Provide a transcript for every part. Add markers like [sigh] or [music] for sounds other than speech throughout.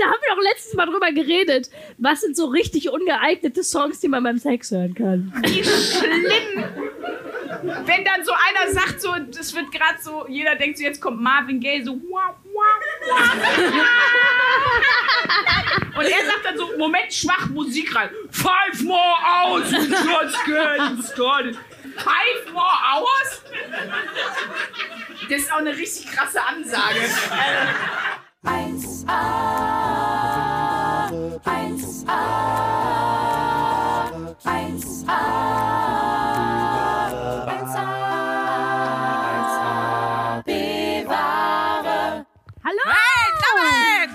da haben wir doch letztes Mal drüber geredet. Was sind so richtig ungeeignete Songs, die man beim Sex hören kann? Wie schlimm! Wenn dann so einer sagt, so, das wird gerade so, jeder denkt so, jetzt kommt Marvin Gaye, so, wah, wah, wah. Und er sagt dann so, Moment, schwach Musik rein. Five more hours, getting started. Five more hours? Das ist auch eine richtig krasse Ansage. 1a, 1a, 1a, 1a, bewahre. Hallo! Hey, David!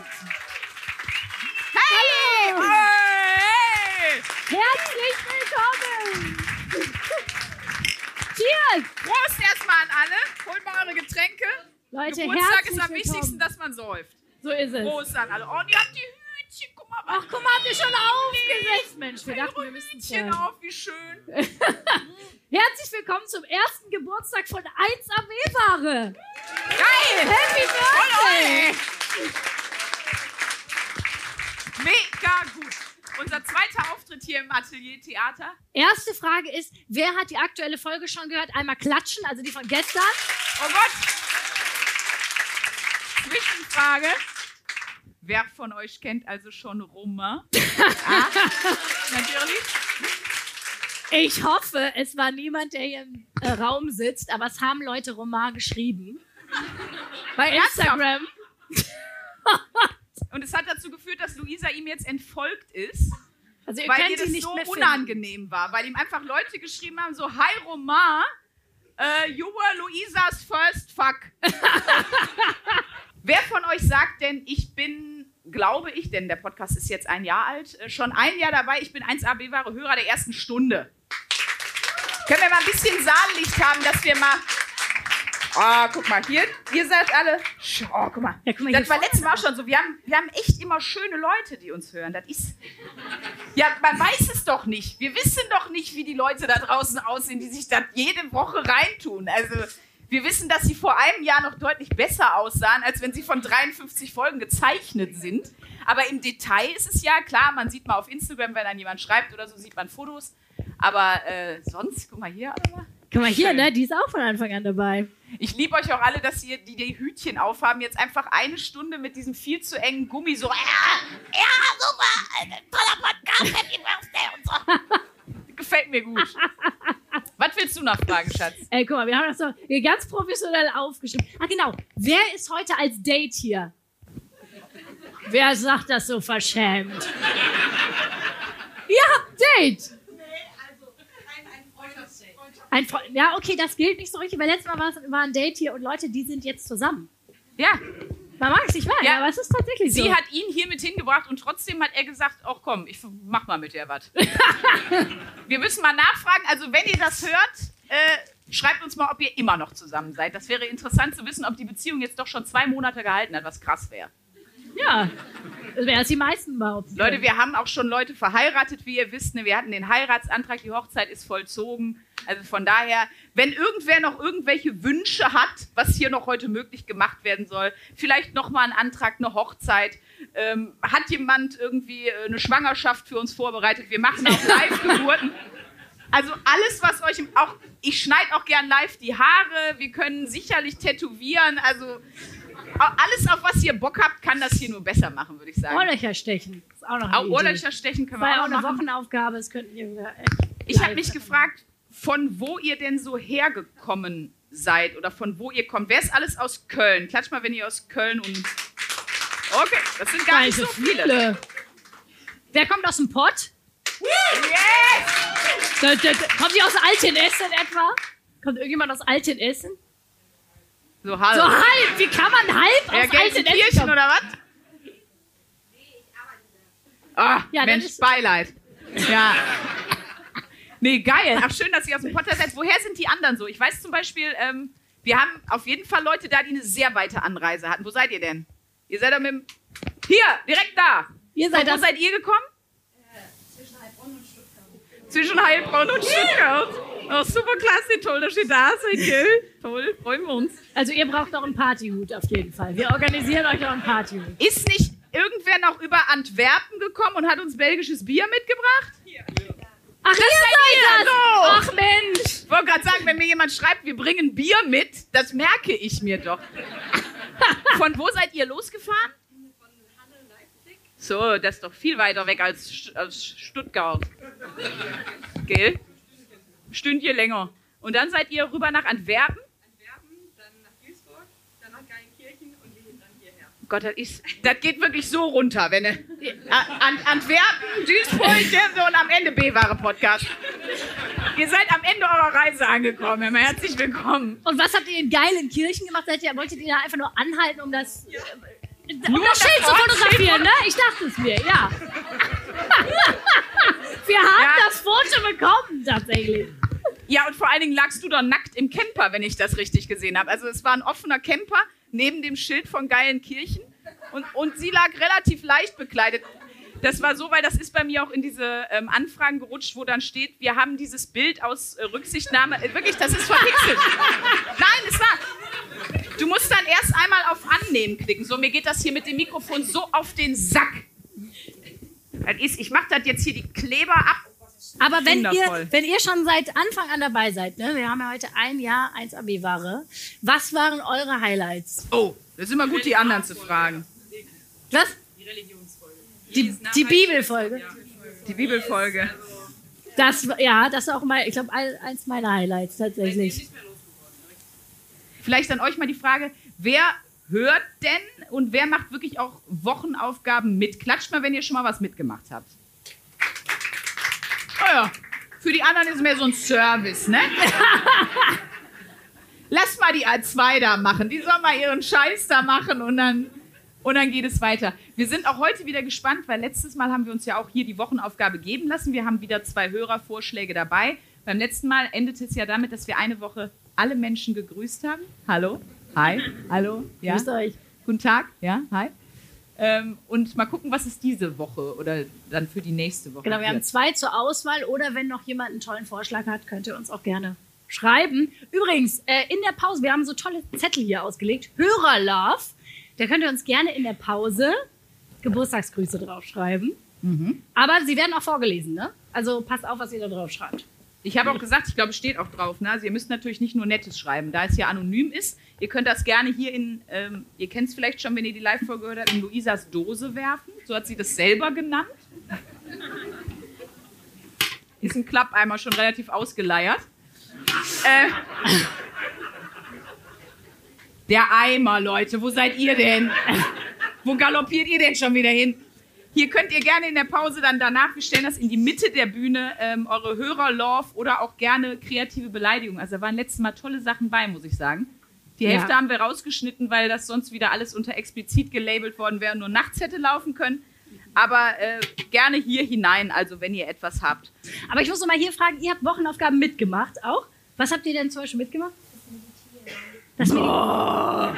Hey! Hey! Herzlich willkommen! Cheers! Prost erstmal an alle. Holt mal eure Getränke. Leute, Geburtstag ist am willkommen. wichtigsten, dass man säuft. So ist es. Prost an alle. Oh, und ihr habt die Hütchen. Guck mal, Ach, guck mal, habt ihr schon aufgesetzt, Mensch. Wir dachten, wir Hütchen zählen. auf, wie schön. [laughs] Herzlich willkommen zum ersten Geburtstag von 1 AB-Ware. Geil! Happy Birthday! Mega gut. Unser zweiter Auftritt hier im Atelier Theater. Erste Frage ist, wer hat die aktuelle Folge schon gehört? Einmal klatschen, also die von gestern. Oh Gott! Zwischenfrage. Wer von euch kennt also schon Romain? ah, [laughs] natürlich. Ich hoffe, es war niemand, der hier im äh, Raum sitzt, aber es haben Leute Roman geschrieben. Bei? Instagram. Und es hat dazu geführt, dass Luisa ihm jetzt entfolgt ist, Also weil ihr das so unangenehm war. Weil ihm einfach Leute geschrieben haben, so, Hi Romain, äh, you were Luisas first fuck. [laughs] Wer von euch sagt denn, ich bin, glaube ich, denn der Podcast ist jetzt ein Jahr alt, äh, schon ein Jahr dabei, ich bin 1AB-wahre Hörer der ersten Stunde. Können wir mal ein bisschen Saallicht haben, dass wir mal... Oh, guck mal, hier, ihr seid alle... Oh, guck mal. Ja, guck mal, das war letztes Mal auch schon so. Wir haben, wir haben echt immer schöne Leute, die uns hören. Das ist... Ja, man weiß es doch nicht. Wir wissen doch nicht, wie die Leute da draußen aussehen, die sich da jede Woche reintun. Also, wir wissen, dass sie vor einem Jahr noch deutlich besser aussahen, als wenn sie von 53 Folgen gezeichnet sind. Aber im Detail ist es ja klar, man sieht mal auf Instagram, wenn dann jemand schreibt oder so, sieht man Fotos. Aber äh, sonst, guck mal hier, alle Guck mal hier, Schön. ne? Die ist auch von Anfang an dabei. Ich liebe euch auch alle, dass ihr, die die Hütchen aufhaben, jetzt einfach eine Stunde mit diesem viel zu engen Gummi so, ja, ja, super, toller Podcast, Happy Birthday und so. [laughs] Gefällt mir gut. [laughs] Was willst du noch fragen, Schatz? Ey, guck mal, wir haben das so ganz professionell aufgeschrieben. Ah, genau. Wer ist heute als Date hier? Wer sagt das so verschämt? Ihr habt Date! Ein Freund. Ja, okay, das gilt nicht so richtig, weil letztes Mal war es war ein Date hier und Leute, die sind jetzt zusammen. Ja, Man mag es nicht wahr, Ja. aber es ist tatsächlich so. sie hat ihn hier mit hingebracht und trotzdem hat er gesagt, ach komm, ich mach mal mit der was. [laughs] Wir müssen mal nachfragen, also wenn ihr das hört, äh, schreibt uns mal, ob ihr immer noch zusammen seid. Das wäre interessant zu wissen, ob die Beziehung jetzt doch schon zwei Monate gehalten hat, was krass wäre. ja. Das wäre es die meisten behaupten. Leute, wir haben auch schon Leute verheiratet, wie ihr wisst. Ne? Wir hatten den Heiratsantrag, die Hochzeit ist vollzogen. Also von daher, wenn irgendwer noch irgendwelche Wünsche hat, was hier noch heute möglich gemacht werden soll, vielleicht nochmal ein Antrag, eine Hochzeit. Ähm, hat jemand irgendwie äh, eine Schwangerschaft für uns vorbereitet? Wir machen auch [laughs] Live-Geburten. Also alles, was euch im, auch, ich schneide auch gern live die Haare. Wir können sicherlich tätowieren. Also alles, auf was ihr Bock habt, kann das hier nur besser machen, würde ich sagen. Ohrlöcher stechen. Ist auch noch eine Auch. Ohrlöcher stechen können wir auch auch eine machen. Wochenaufgabe, das könnten wir Ich habe mich gefragt, von wo ihr denn so hergekommen seid oder von wo ihr kommt. Wer ist alles aus Köln? Klatsch mal, wenn ihr aus Köln und... Okay, das sind gar nicht so viele. Wer kommt aus dem Pott? Yes! Da, da, da, kommt ihr aus Altenessen etwa? Kommt irgendjemand aus Altenessen? So halb. So halb! Wie kann man halb ja, aus Altenessen kommen? oder was? Ah, Ja, Mensch, ist- Beileid. Ja. Nee, geil. Ach, schön, dass ihr aus dem Potter seid. Woher sind die anderen so? Ich weiß zum Beispiel, ähm, wir haben auf jeden Fall Leute da, die eine sehr weite Anreise hatten. Wo seid ihr denn? Ihr seid da mit dem... Hier, direkt da. Ihr Von seid wo das. seid ihr gekommen? Zwischen Heilbronn und Stuttgart. Oh, super klasse, toll, dass ihr da seid, gell? Toll, freuen wir uns. Also ihr braucht noch einen Partyhut auf jeden Fall. Wir organisieren euch noch einen Partyhut. Ist nicht, irgendwer noch über Antwerpen gekommen und hat uns belgisches Bier mitgebracht? Ach, ihr seid das! So. Ach Mensch! Ich wollte gerade sagen, wenn mir jemand schreibt, wir bringen Bier mit, das merke ich mir doch. [laughs] Von wo seid ihr losgefahren? So, das ist doch viel weiter weg als, als Stuttgart. Gell? Stündchen länger. Und dann seid ihr rüber nach? Antwerpen, dann nach Duisburg, dann nach Geilenkirchen und wir hin dann hierher. Gott, das, ist, das geht wirklich so runter, wenn An, Antwerpen, Duisburg ja, so, und am Ende B-Ware-Podcast. Ihr seid am Ende eurer Reise angekommen. Herzlich willkommen. Und was habt ihr in geilen Kirchen gemacht? Seid ihr, wolltet ihr da einfach nur anhalten, um das, äh, um Nur das Schild zu fotografieren, ne? Ich dachte es mir, ja. [laughs] Wir haben Ja. das Foto bekommen, tatsächlich. Ja, und vor allen Dingen lagst du da nackt im Camper, wenn ich das richtig gesehen habe. Also es war ein offener Camper neben dem Schild von Geilenkirchen und, und sie lag relativ leicht bekleidet. Das war so, weil das ist bei mir auch in diese ähm, Anfragen gerutscht, wo dann steht, wir haben dieses Bild aus äh, Rücksichtnahme. Äh, wirklich, das ist verpixelt. Nein, es war. Du musst dann erst einmal auf Annehmen klicken. So, mir geht das hier mit dem Mikrofon so auf den Sack. Ich mache das jetzt hier die Kleber ab. Aber wenn ihr, wenn ihr schon seit Anfang an dabei seid, ne? wir haben ja heute ein Jahr 1 AB-Ware, was waren eure Highlights? Oh, das ist immer gut, die anderen zu fragen. Was? Die Religionsfolge. Die, die. Bibelfolge. Die Bibelfolge. Das, ja, das ist auch mal, ich glaube, eins meiner Highlights tatsächlich. Vielleicht an euch mal die Frage, wer hört denn und wer macht wirklich auch Wochenaufgaben mit? Klatscht mal, wenn ihr schon mal was mitgemacht habt. Oh ja, für die anderen ist es mehr so ein Service, ne? [laughs] Lass mal die A2 da machen. Die soll mal ihren Scheiß da machen und dann, und dann geht es weiter. Wir sind auch heute wieder gespannt, weil letztes Mal haben wir uns ja auch hier die Wochenaufgabe geben lassen. Wir haben wieder zwei Hörervorschläge dabei. Beim letzten Mal endete es ja damit, dass wir eine Woche alle Menschen gegrüßt haben. Hallo, hi, hallo, ja. Grüßt euch. Guten Tag, ja, hi. Ähm, und mal gucken, was es diese Woche oder dann für die nächste Woche Genau, wir haben wird. zwei zur Auswahl oder wenn noch jemand einen tollen Vorschlag hat, könnt ihr uns auch gerne schreiben. Übrigens, äh, in der Pause, wir haben so tolle Zettel hier ausgelegt. Hörerlove. Da könnt ihr uns gerne in der Pause Geburtstagsgrüße draufschreiben. Mhm. Aber sie werden auch vorgelesen, ne? Also passt auf, was ihr da drauf schreibt. Ich habe auch gesagt, ich glaube, es steht auch drauf. Ne? Also ihr müsst natürlich nicht nur Nettes schreiben, da es ja anonym ist. Ihr könnt das gerne hier in, ähm, ihr kennt es vielleicht schon, wenn ihr die Live-Folge gehört habt, in Luisas Dose werfen. So hat sie das selber genannt. Ist ein Klappeimer schon relativ ausgeleiert. Äh, der Eimer, Leute, wo seid ihr denn? Wo galoppiert ihr denn schon wieder hin? Hier könnt ihr gerne in der Pause dann danach, wir stellen das in die Mitte der Bühne, ähm, eure Hörer-Love oder auch gerne kreative Beleidigungen. Also da waren letztes Mal tolle Sachen bei, muss ich sagen. Die Ja. Hälfte haben wir rausgeschnitten, weil das sonst wieder alles unter explizit gelabelt worden wäre und nur nachts hätte laufen können. Aber äh, gerne hier hinein, also wenn ihr etwas habt. Aber ich muss noch mal hier fragen, ihr habt Wochenaufgaben mitgemacht auch? Was habt ihr denn zum Beispiel mitgemacht? Das Meditieren.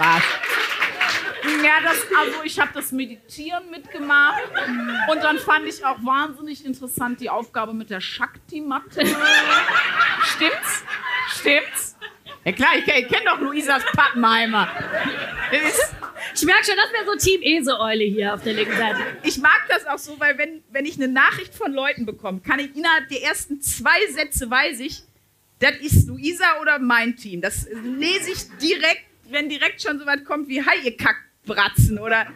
Spaß. Ja, das, also ich habe das Meditieren mitgemacht und dann fand ich auch wahnsinnig interessant die Aufgabe mit der Shakti-Matte. Stimmt's? Stimmt's? Ja klar, ich, ich kenne doch Luisas Pappenheimer. Ich merke schon, das wäre so Team Eseeule hier auf der linken Seite. Ich mag das auch so, weil wenn, wenn ich eine Nachricht von Leuten bekomme, kann ich innerhalb der ersten zwei Sätze weiß ich, das ist Luisa oder mein Team. Das lese ich direkt, wenn direkt schon so weit kommt wie Hi, ihr Kackbratzen oder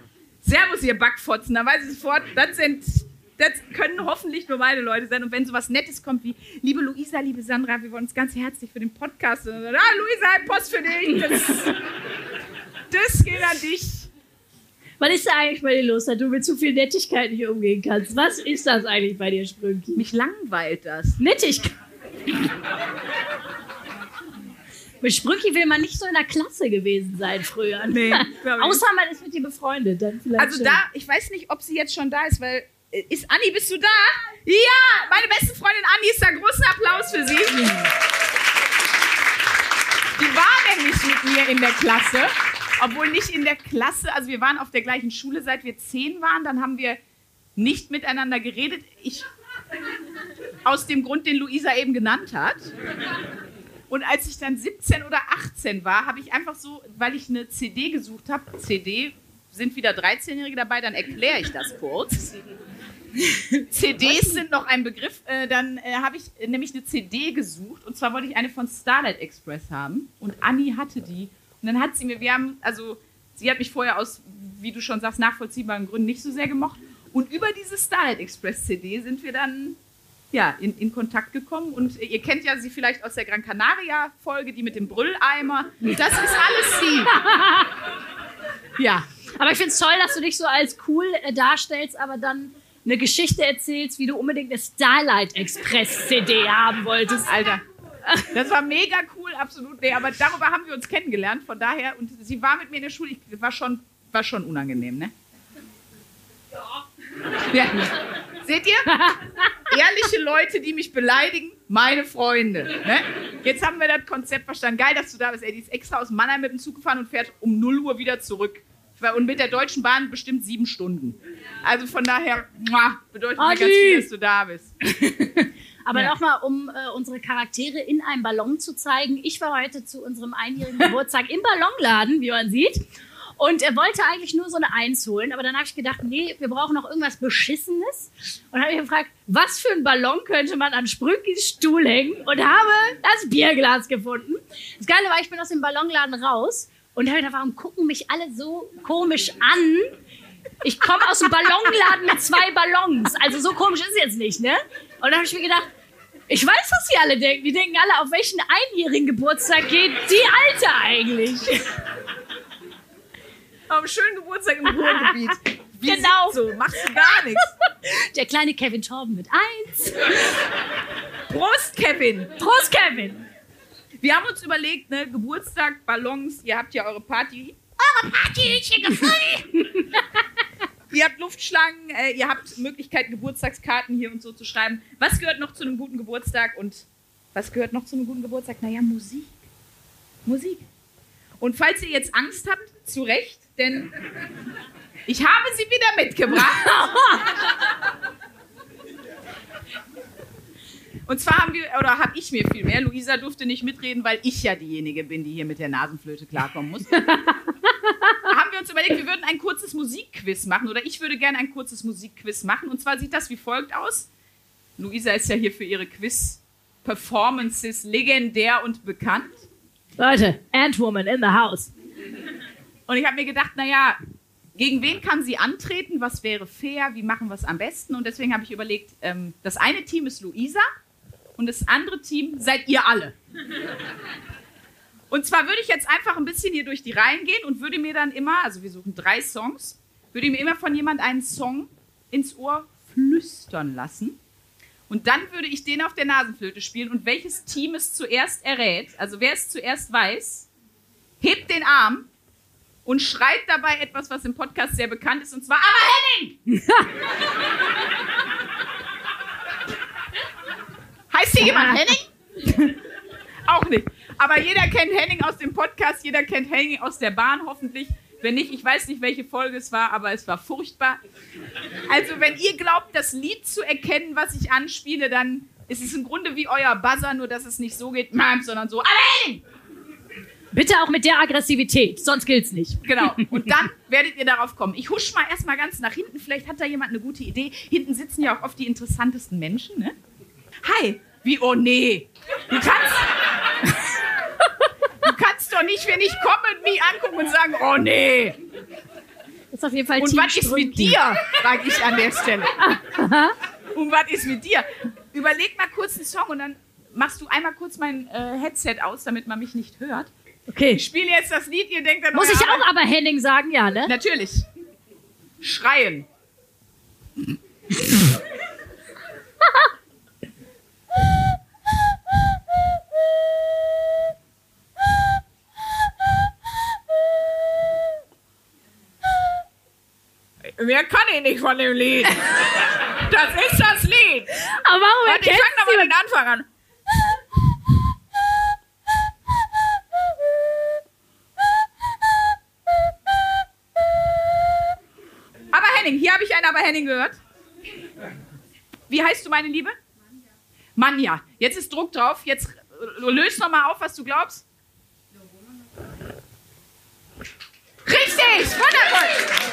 Servus, ihr Backfotzen. Dann weiß ich sofort, das sind, das können hoffentlich nur meine Leute sein. Und wenn sowas Nettes kommt wie, liebe Luisa, liebe Sandra, wir wollen uns ganz herzlich für den Podcast. Und dann, ah, Luisa, ein Post für dich. Das, das geht an dich. Was ist da eigentlich bei dir los, dass du mit zu viel Nettigkeit nicht umgehen kannst? Was ist das eigentlich bei dir, Sprünki? Mich langweilt das. Nettigkeit. Mit Sprünki will man nicht so in der Klasse gewesen sein früher. Nee, [laughs] Außer man ist mit dir befreundet, dann vielleicht Also schon. da, ich weiß nicht, ob sie jetzt schon da ist, weil äh, ist Anni, bist du da? Ja, meine beste Freundin Anni ist da. Großen Applaus für sie. Die war nämlich mit mir in der Klasse, obwohl nicht in der Klasse. Also wir waren auf der gleichen Schule, seit wir zehn waren. Dann haben wir nicht miteinander geredet. Ich aus dem Grund, den Luisa eben genannt hat. Und als ich dann 17 oder 18 war, habe ich einfach so, weil ich eine CD gesucht habe, CD, sind wieder 13-Jährige dabei, dann erkläre ich das kurz. [laughs] CDs sind noch ein Begriff. Äh, dann äh, habe ich nämlich eine CD gesucht und zwar wollte ich eine von Starlight Express haben und Anni hatte die. Und dann hat sie mir, wir haben, also sie hat mich vorher aus, wie du schon sagst, nachvollziehbaren Gründen nicht so sehr gemocht. Und über diese Starlight Express CD sind wir dann ja, in, in Kontakt gekommen. Und ihr kennt ja sie vielleicht aus der Gran Canaria Folge, die mit dem Brülleimer. Das ist alles sie. [laughs] Ja. Aber ich finde es toll, dass du dich so als cool äh, darstellst, aber dann eine Geschichte erzählst, wie du unbedingt eine Starlight Express CD haben wolltest. Alter. Das war mega cool, absolut. Nee, aber darüber haben wir uns kennengelernt. Von daher, und sie war mit mir in der Schule. Ich, war, schon, war schon unangenehm, ne? Ja. Seht ihr? Ehrliche Leute, die mich beleidigen, meine Freunde. Ne? Jetzt haben wir das Konzept verstanden. Geil, dass du da bist. Ey, die ist extra aus Mannheim mit dem Zug gefahren und fährt um 0 Uhr wieder zurück. Und mit der Deutschen Bahn bestimmt sieben Stunden. Also von daher bedeutet mir ganz viel, dass du da bist. [laughs] Aber Ja. nochmal, um äh, unsere Charaktere in einem Ballon zu zeigen. Ich war heute zu unserem einjährigen [laughs] Geburtstag im Ballonladen, wie man sieht. Und er wollte eigentlich nur so eine Eins holen, aber dann habe ich gedacht, nee, wir brauchen noch irgendwas Beschissenes. Und habe ich gefragt, was für ein Ballon könnte man an Sprückis Stuhl hängen? Und habe das Bierglas gefunden. Das Geile war, ich bin aus dem Ballonladen raus und habe gedacht, warum gucken mich alle so komisch an? Ich komme aus dem Ballonladen mit zwei Ballons. Also so komisch ist es jetzt nicht, ne? Und dann habe ich mir gedacht, ich weiß, was die alle denken. Die denken alle, auf welchen einjährigen Geburtstag geht die Alte eigentlich? Am schönen Geburtstag im Ruhrgebiet. [laughs] Wie Genau. so, machst du gar nichts. [laughs] Der kleine Kevin Torben mit eins. Prost, Kevin. Prost, Kevin. Wir haben uns überlegt, ne, Geburtstag, Ballons, ihr habt ja eure Party. Eure Party ist hier gefallen. Ihr habt Luftschlangen, äh, ihr habt Möglichkeit, Geburtstagskarten hier und so zu schreiben. Was gehört noch zu einem guten Geburtstag und was gehört noch zu einem guten Geburtstag? Naja, Musik. Musik. Und falls ihr jetzt Angst habt, zu Recht, denn ich habe sie wieder mitgebracht. Und zwar haben wir, oder habe ich mir viel mehr, Luisa durfte nicht mitreden, weil ich ja diejenige bin, die hier mit der Nasenflöte klarkommen muss. haben wir uns überlegt, wir würden ein kurzes Musikquiz machen, oder ich würde gerne ein kurzes Musikquiz machen. Und zwar sieht das wie folgt aus. Luisa ist ja hier für ihre Quiz-Performances legendär und bekannt. Leute, Antwoman in the house. Und ich habe mir gedacht, naja, gegen wen kann sie antreten? Was wäre fair? Wie machen wir es am besten? Und deswegen habe ich überlegt, ähm, das eine Team ist Luisa und das andere Team seid ihr alle. Und zwar würde ich jetzt einfach ein bisschen hier durch die Reihen gehen und würde mir dann immer, also wir suchen drei Songs, würde mir immer von jemand einen Song ins Ohr flüstern lassen. Und dann würde ich den auf der Nasenflöte spielen und welches Team es zuerst errät, also wer es zuerst weiß, hebt den Arm und schreit dabei etwas, was im Podcast sehr bekannt ist, und zwar Aber Henning! [laughs] heißt hier jemand Henning? Auch nicht. Aber jeder kennt Henning aus dem Podcast, jeder kennt Henning aus der Bahn hoffentlich. Wenn nicht, ich weiß nicht, welche Folge es war, aber es war furchtbar. Also, wenn ihr glaubt, das Lied zu erkennen, was ich anspiele, dann ist es im Grunde wie euer Buzzer, nur dass es nicht so geht, sondern so, Henning! Bitte auch mit der Aggressivität, sonst gilt's nicht. Genau. Und [laughs] dann werdet ihr darauf kommen. Ich husch mal erstmal ganz nach hinten. Vielleicht hat da jemand eine gute Idee. Hinten sitzen ja auch oft die interessantesten Menschen, ne? Hi. Wie, oh nee. Du kannst. Doch nicht, wenn ich komme, mich angucken und sagen, oh nee. Das ist auf jeden Fall Und Team was ist mit dir? Frage ich an der Stelle. Und was ist mit dir? Überleg mal kurz einen Song und dann machst du einmal kurz mein äh, Headset aus, damit man mich nicht hört. Okay. Ich spiele jetzt das Lied, ihr denkt dann Muss ich auch aber Henning sagen, ja, ne? Natürlich. Schreien. [laughs] Mehr kann ich nicht von dem Lied. Das ist das Lied. Aber warum Warte, ich fang nochmal den Anfang an. Aber Henning, hier habe ich einen Aber Henning gehört. Wie heißt du, meine Liebe? Manja. Jetzt ist Druck drauf. Jetzt, äh, löst noch mal auf, was du glaubst. Richtig! Wundervoll!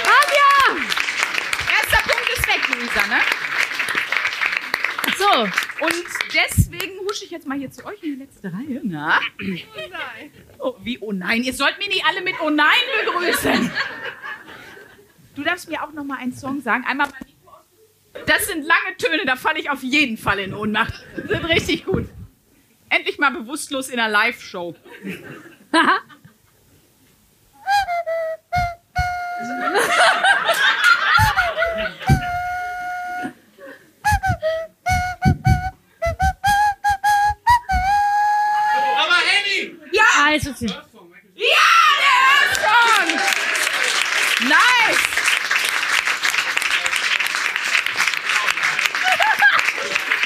Anja! Ist weg, Luisa, ne? So. Und deswegen husche ich jetzt mal hier zu euch in die letzte Reihe. Na? Oh, wie oh nein. Ihr sollt mir nicht alle mit oh nein begrüßen. Du darfst mir auch noch mal einen Song sagen. Einmal Das sind lange Töne, da falle ich auf jeden Fall in Ohnmacht. Sind richtig gut. Endlich mal bewusstlos in einer Live-Show. [laughs] Also, sie- Ja, der Song! Nice!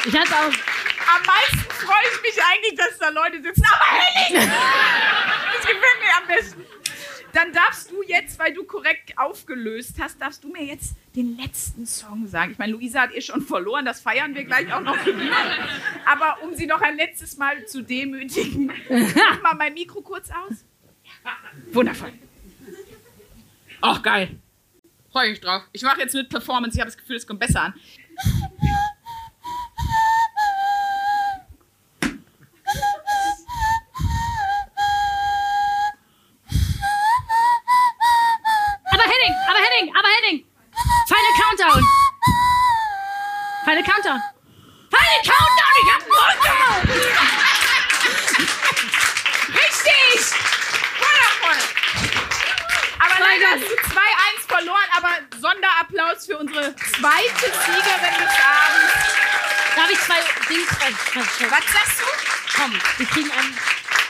ich hatte auch. Am meisten freue ich mich eigentlich, dass da Leute sitzen. Aber Henning! [laughs] Das gefällt mir am besten. Dann darfst du jetzt, weil du korrekt aufgelöst hast, darfst du mir jetzt den letzten Song sagen. Ich meine, Luisa hat eh schon verloren, das feiern wir gleich auch noch. [laughs] Aber um sie noch ein letztes Mal zu demütigen, [laughs] mach mal mein Mikro kurz aus. Wundervoll. Ach, geil. Freue ich drauf. Ich mache jetzt mit Performance. Ich habe das Gefühl, es kommt besser an. Zweite Siegerin des Abends. Darf ich zwei Dings was, was, sagst du? Komm, wir kriegen einen.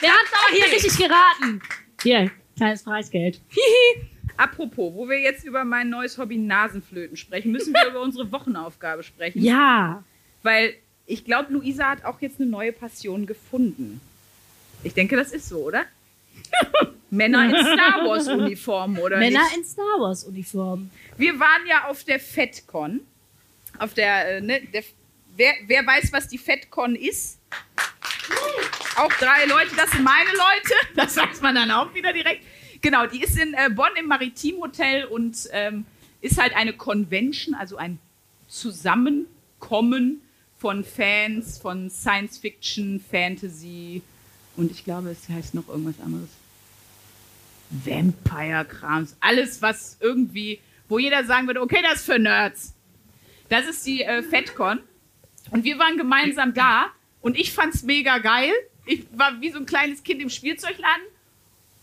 Wer hat aber hier richtig geraten? Hier, kleines Preisgeld. Hihi. Apropos, wo wir jetzt über mein neues Hobby Nasenflöten sprechen, müssen wir [laughs] über unsere Wochenaufgabe sprechen. Ja. Weil ich glaube, Luisa hat auch jetzt eine neue Passion gefunden. Ich denke, das ist so, oder? [laughs] Männer in Star Wars Uniformen, oder Männer nicht? in Star Wars Uniformen. Wir waren ja auf der FedCon. Auf der, äh, ne, der wer, wer weiß, was die FedCon ist? Auch drei Leute, das sind meine Leute. [laughs] Das weiß man dann auch wieder direkt. Genau, die ist in äh, Bonn im Maritimhotel und ähm, ist halt eine Convention, also ein Zusammenkommen von Fans von Science Fiction, Fantasy und ich glaube, es heißt noch irgendwas anderes. Vampire-Krams, alles, was irgendwie, wo jeder sagen würde, okay, das ist für Nerds. Das ist die äh, FedCon. Und wir waren gemeinsam da und ich fand's mega geil. Ich war wie so ein kleines Kind im Spielzeugladen.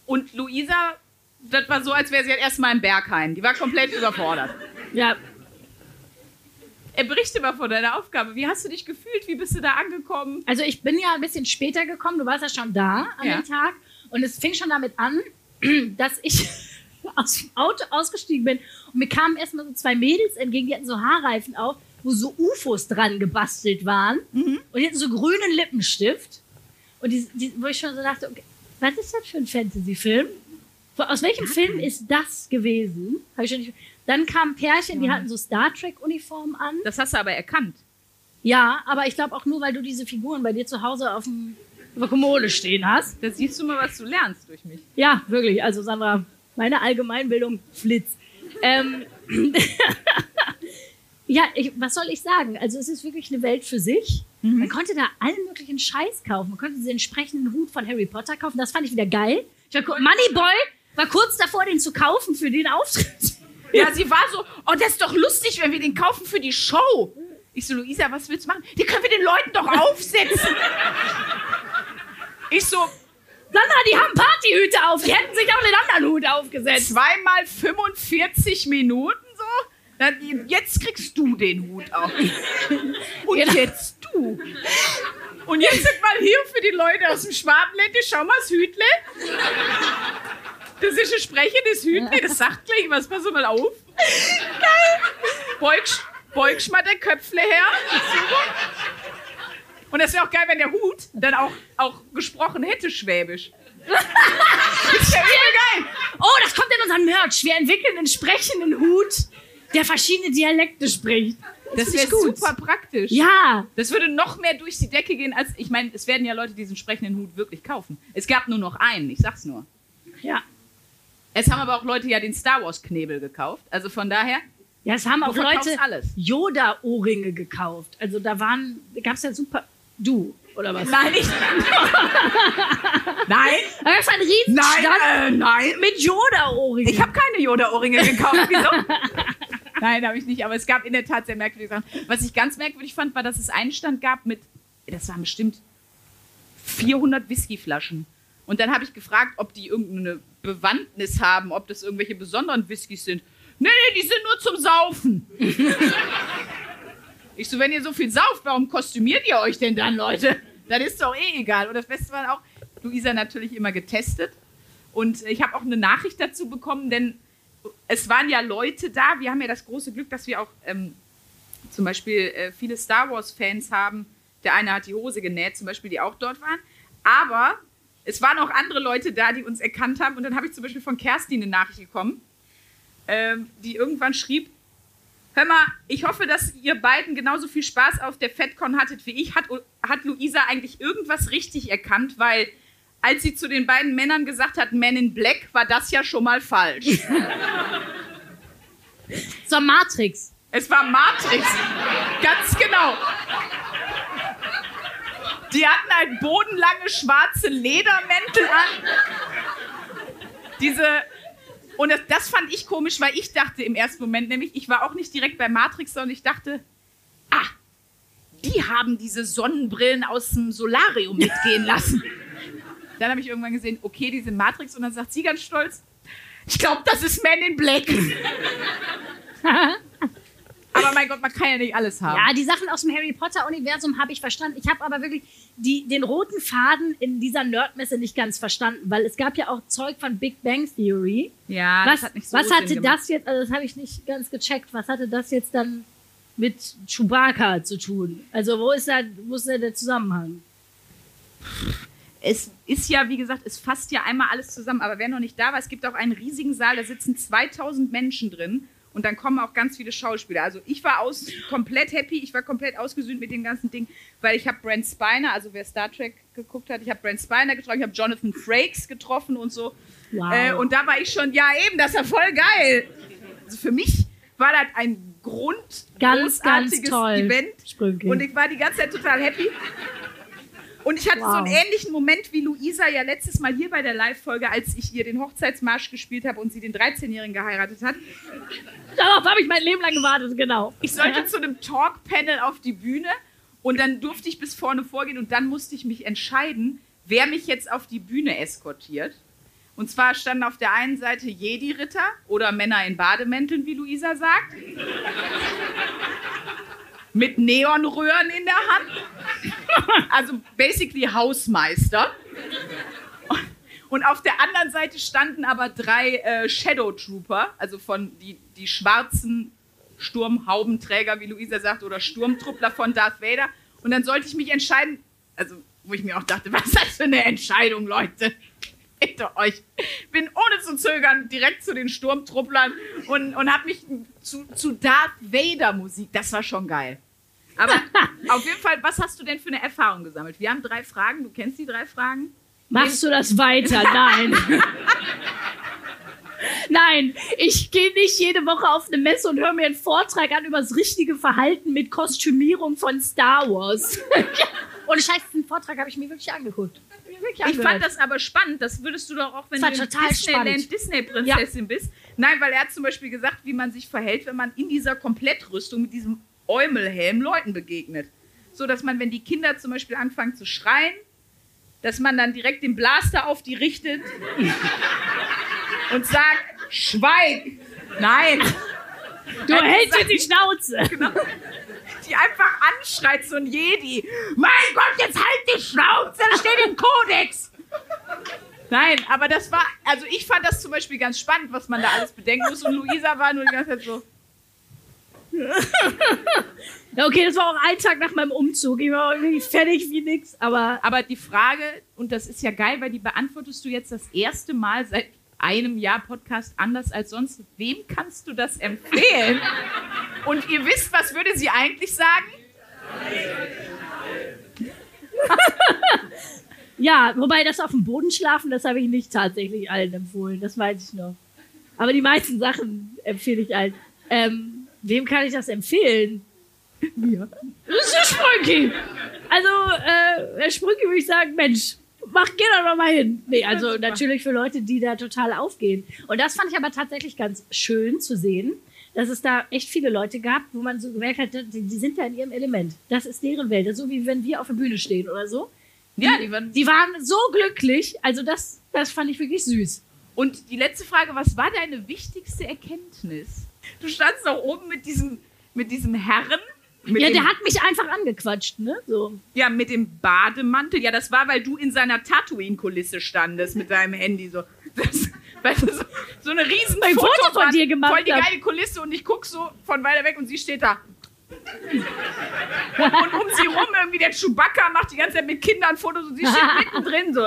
Und Luisa, das war so, als wäre sie halt erstmal im Berghain. Die war komplett überfordert. Ja, berichte mal von deiner Aufgabe. Wie hast du dich gefühlt? Wie bist du da angekommen? also ich bin ja ein bisschen später gekommen. Du warst ja schon da an Ja. dem Tag. Und es fing schon damit an, [clears throat] dass ich [laughs] aus dem Auto ausgestiegen bin. Und mir kamen erstmal so zwei Mädels entgegen, die hatten so Haarreifen auf, wo so UFOs dran gebastelt waren. Und die hatten so grünen Lippenstift. Und die, die, wo ich schon so dachte, okay, was ist das für ein Fantasy-Film? Aus welchem Film ist das gewesen? Hab ich schon nicht, dann kamen Pärchen, die hatten so Star Trek-Uniformen an. Das hast du aber erkannt. Ja, aber ich glaube auch nur, weil du diese Figuren bei dir zu Hause auf, dem, auf der Kommode stehen hast. Da siehst du mal, was du lernst durch mich. Ja, wirklich. Also Sandra, meine Allgemeinbildung flitz. Ähm, [laughs] ja, ich, was soll ich sagen? Also es ist wirklich eine Welt für sich. Man konnte da allen möglichen Scheiß kaufen. Man konnte den entsprechenden Hut von Harry Potter kaufen. Das fand ich wieder geil. Ich war, Moneyboy war kurz davor, den zu kaufen für den Auftritt. Ja, sie war so, oh, das ist doch lustig, wenn wir den kaufen für die Show. Ich so, Luisa, was willst du machen? Die können wir den Leuten doch aufsetzen. Ich so, Sandra, die haben Partyhüte auf. Die hätten sich auch einen anderen Hut aufgesetzt. zweimal 45 Minuten so. Dann, jetzt kriegst du den Hut auf. Und Genau. jetzt du. Und jetzt sind mal hier für die Leute aus dem Schwabenländle, schau mal das Hütle. Das ist ein sprechendes Hütle, das sagt gleich was, pass mal auf. Geil. Beugst, beugst mal der Köpfle her. Und das wäre auch geil, wenn der Hut dann auch, auch gesprochen hätte, Schwäbisch. Das wäre übel geil. Oh, das kommt in unseren Merch. Wir entwickeln einen sprechenden Hut, der verschiedene Dialekte spricht. Das ich wäre super praktisch. Ja, Das würde noch mehr durch die Decke gehen, als ich meine, es werden ja Leute diesen sprechenden Hut wirklich kaufen. Es gab nur noch einen, ich sag's nur. ja. Es haben aber auch Leute ja den Star Wars Knebel gekauft. Also von daher, Ja, es haben auch Leute alles. Yoda-Ohrringe gekauft. Also da waren, da gab es ja super. Du, oder was? Nein, ich. [laughs] nein, Da gab es einen Riesenstand nein, äh, nein. mit Yoda-Ohrringen. Ich habe keine Yoda-Ohrringe gekauft. Wieso? [laughs] Nein, habe ich nicht. Aber es gab in der Tat sehr merkwürdige Sachen. Was ich ganz merkwürdig fand, war, dass es einen Stand gab mit, das waren bestimmt 400 Whiskyflaschen. Und dann habe ich gefragt, ob die irgendeine Bewandtnis haben, ob das irgendwelche besonderen Whiskys sind. Nee, nee, die sind nur zum Saufen. [laughs] ich so, wenn ihr so viel sauft, warum kostümiert ihr euch denn dann, Leute? Das ist doch eh egal. Und das Beste war auch, Luisa natürlich immer getestet. Und ich habe auch eine Nachricht dazu bekommen, denn es waren ja Leute da. Wir haben ja das große Glück, dass wir auch ähm, zum Beispiel äh, viele Star Wars-Fans haben. Der eine hat die Hose genäht, zum Beispiel, die auch dort waren. Aber es waren auch andere Leute da, die uns erkannt haben. Und dann habe ich zum Beispiel von Kerstin eine Nachricht bekommen, ähm, die irgendwann schrieb: Hör mal, ich hoffe, dass ihr beiden genauso viel Spaß auf der FedCon hattet wie ich. Hat, hat Luisa eigentlich irgendwas richtig erkannt? Weil als sie zu den beiden Männern gesagt hat, Men in Black, war das ja schon mal falsch. [laughs] zur Matrix. Es war Matrix. Ganz genau. Die hatten halt bodenlange schwarze Ledermäntel an. Diese. Und das, das fand ich komisch, weil ich dachte im ersten Moment, nämlich, ich war auch nicht direkt bei Matrix, sondern ich dachte, ah, die haben diese Sonnenbrillen aus dem Solarium mitgehen lassen. Dann habe ich irgendwann gesehen, okay, die sind Matrix. Und dann sagt sie ganz stolz, ich glaube, das ist Man in Black. [laughs] Aber mein Gott, man kann ja nicht alles haben. Ja, die Sachen aus dem Harry Potter-Universum habe ich verstanden. Ich habe aber wirklich die, den roten Faden in dieser Nerdmesse nicht ganz verstanden, weil es gab ja auch Zeug von Big Bang Theory. Ja, was das hat nicht so was Sinn hatte gemacht. das jetzt, also das habe ich nicht ganz gecheckt, was hatte das jetzt dann mit Chewbacca zu tun? Also wo ist da, wo ist da der Zusammenhang? Es ist ja, wie gesagt, es fasst ja einmal alles zusammen. Aber wer noch nicht da war, es gibt auch einen riesigen Saal, da sitzen 2000 Menschen drin. Und dann kommen auch ganz viele Schauspieler. Also ich war aus, komplett happy, ich war komplett ausgesühnt mit dem ganzen Ding, weil ich habe Brent Spiner, also wer Star Trek geguckt hat, ich habe Brent Spiner getroffen, ich habe Jonathan Frakes getroffen und so. Wow. Äh, und da war ich schon, ja eben, das ist ja voll geil. Also für mich war das ein Grund, Ganz, ganz toll. Event. Sprünki. Und ich war die ganze Zeit total happy. Und ich hatte so einen Wow. ähnlichen Moment wie Luisa ja letztes Mal hier bei der Live-Folge, als ich ihr den Hochzeitsmarsch gespielt habe und sie den 13-Jährigen geheiratet hat. Darauf habe ich mein Leben lang gewartet, genau. Ich sollte zu einem Talk-Panel auf die Bühne und dann durfte ich bis vorne vorgehen und dann musste ich mich entscheiden, wer mich jetzt auf die Bühne eskortiert. Und zwar standen auf der einen Seite Jedi-Ritter oder Männer in Bademänteln, wie Luisa sagt. Mit Neonröhren in der Hand. Also basically Hausmeister. Und auf der anderen Seite standen aber drei äh, Shadow Trooper, also von die, die schwarzen Sturmhaubenträger, wie Luisa sagt, oder Sturmtruppler von Darth Vader. Und dann sollte ich mich entscheiden, also wo ich mir auch dachte, [laughs] was ist das für eine Entscheidung, Leute? Bitte euch. Bin ohne zu zögern direkt zu den Sturmtrupplern und, und habe mich zu, zu Darth Vader Musik, das war schon geil. Aber [laughs] auf jeden Fall, was hast du denn für eine Erfahrung gesammelt? Wir haben drei Fragen, du kennst die drei Fragen? Machst du das weiter? [laughs] Nein. Nein, ich gehe nicht jede Woche auf eine Messe und höre mir einen Vortrag an über das richtige Verhalten mit Kostümierung von Star Wars. [laughs] und scheiße, den Vortrag habe ich mir wirklich angeguckt. Hab mir wirklich Ich fand das aber spannend. Das würdest du doch auch, wenn Das du Disneyland. Disney-Prinzessin bist. Nein, weil er hat zum Beispiel gesagt, wie man sich verhält, wenn man in dieser Komplettrüstung mit diesem Eumelhelm Leuten begegnet. So, dass man, wenn die Kinder zum Beispiel anfangen zu schreien, dass man dann direkt den Blaster auf die richtet und sagt, schweig! Nein! du hältst jetzt die Schnauze. Die einfach anschreit, so ein Jedi. Mein Gott, jetzt halt die Schnauze, das steht im Kodex. Nein, aber das war, also ich fand das zum Beispiel ganz spannend, was man da alles bedenken muss. Und Luisa war nur die ganze Zeit so, [laughs] okay, das war auch ein Tag nach meinem Umzug. Ich war irgendwie fertig wie nix, aber aber die Frage, und das ist ja geil, weil die beantwortest du jetzt das erste Mal seit einem Jahr Podcast anders als sonst. Wem kannst du das empfehlen? Und ihr wisst, was würde sie eigentlich sagen? [laughs] Ja, wobei das auf dem Boden schlafen, das habe ich nicht tatsächlich allen empfohlen. Das weiß ich noch. Aber die meisten Sachen empfehle ich allen. Ähm, wem kann ich das empfehlen? Mir. Das ist der Sprünki. Also, äh, Herr Sprünki würde ich sagen, Mensch, mach, geh da doch mal hin. Nee, also natürlich für Leute, die da total aufgehen. Und das fand ich aber tatsächlich ganz schön zu sehen, dass es da echt viele Leute gab, wo man so gemerkt hat, die, die sind da in ihrem Element. Das ist deren Welt. Ist so wie wenn wir auf der Bühne stehen oder so. Ja, die waren. Die waren so glücklich. Also das, das fand ich wirklich süß. Und die letzte Frage, was war deine wichtigste Erkenntnis? Du standst doch oben mit diesem, mit diesem Herren. Mit ja, der hat mich einfach angequatscht, ne? So. ja, mit dem Bademantel. Ja, das war, weil du in seiner Tatooine-Kulisse standest mit deinem Handy. So, das, weißt du, so, so eine riesen Ein Foto von dir gemacht Voll die geile Kulisse und ich guck so von weiter weg und sie steht da. Und, um sie rum irgendwie der Chewbacca macht die ganze Zeit mit Kindern Fotos und sie steht [laughs] mittendrin so.